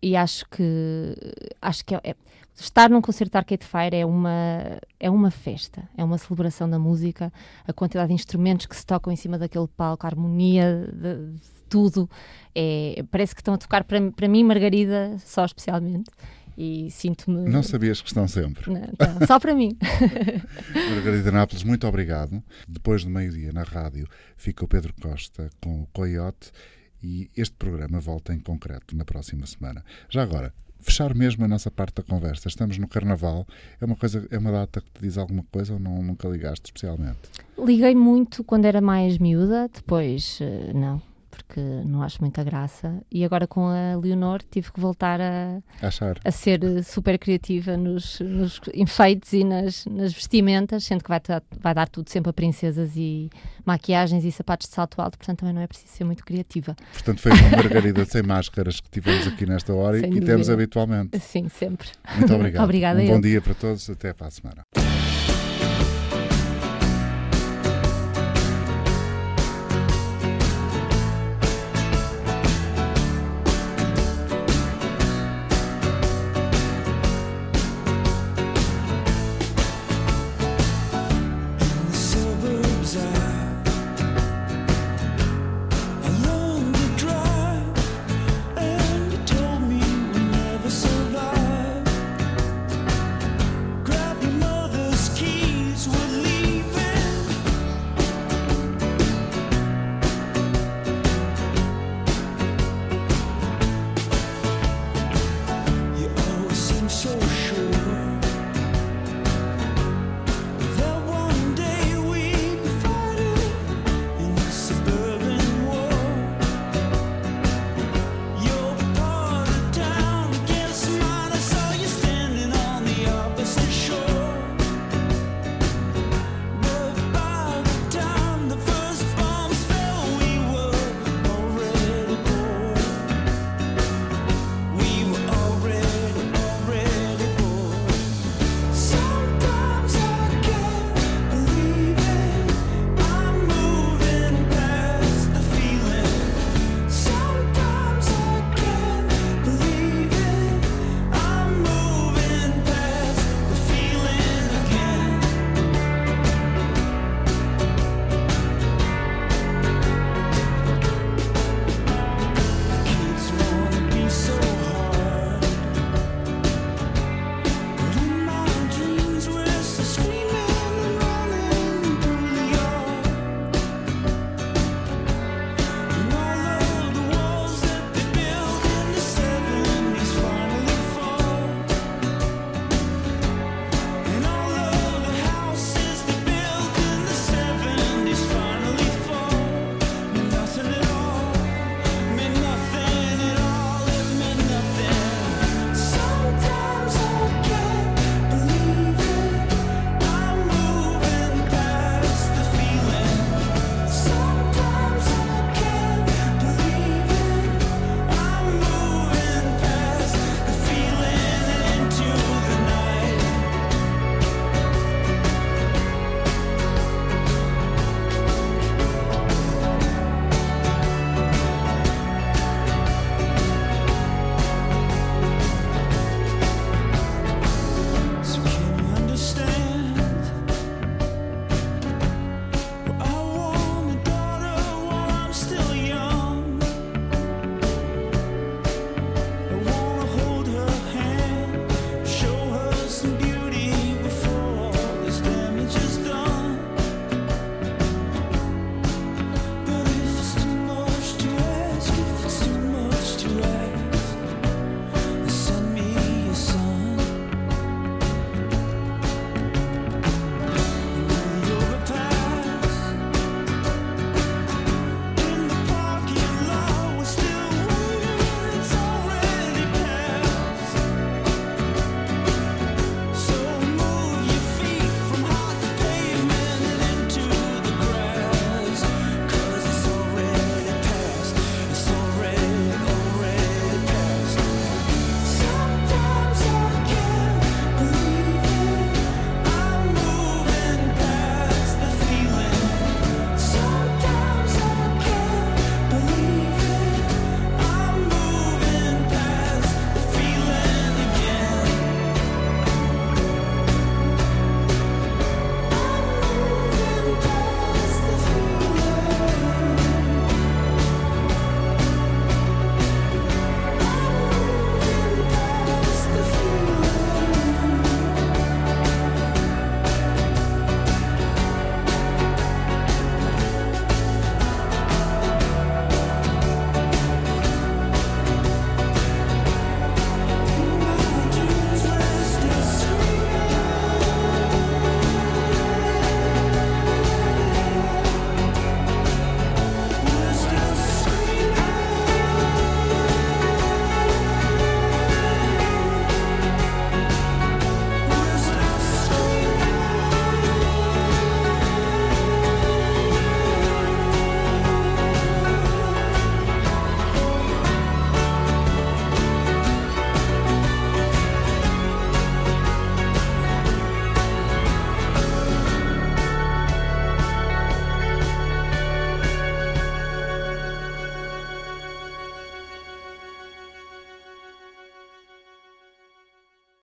Speaker 3: e acho que acho que é, é- estar num concerto de Arcade Fire é uma é uma festa, é uma celebração da música, a quantidade de instrumentos que se tocam em cima daquele palco, a harmonia de, de tudo, é, parece que estão a tocar para, para mim Margarida só especialmente e sinto-me
Speaker 2: Não sabias que estão sempre.
Speaker 3: Não, não, só para mim.
Speaker 2: Margarida Nápoles, muito obrigado. Depois do meio-dia na rádio fica o Pedro Costa com o Coyote e este programa volta em concreto na próxima semana. Já agora, fechar mesmo a nossa parte da conversa. Estamos no Carnaval. É uma coisa, é uma data que te diz alguma coisa ou não, nunca ligaste especialmente?
Speaker 3: Liguei muito quando era mais miúda, depois eh, não, porque não acho muita graça. E agora com a Leonor tive que voltar a,
Speaker 2: Achar.
Speaker 3: a ser eh, super criativa nos, nos enfeites e nas, nas vestimentas, sendo que vai, dar- vai dar tudo sempre a princesas e maquiagens e sapatos de salto alto, portanto também não é preciso ser muito criativa.
Speaker 2: Portanto, foi uma Margarida sem máscaras que tivemos aqui nesta hora
Speaker 3: Sem
Speaker 2: e temos
Speaker 3: dúvida.
Speaker 2: habitualmente.
Speaker 3: Sim, sempre.
Speaker 2: Muito obrigado.
Speaker 3: Obrigada
Speaker 2: um
Speaker 3: eu.
Speaker 2: bom dia para todos. Até para a semana.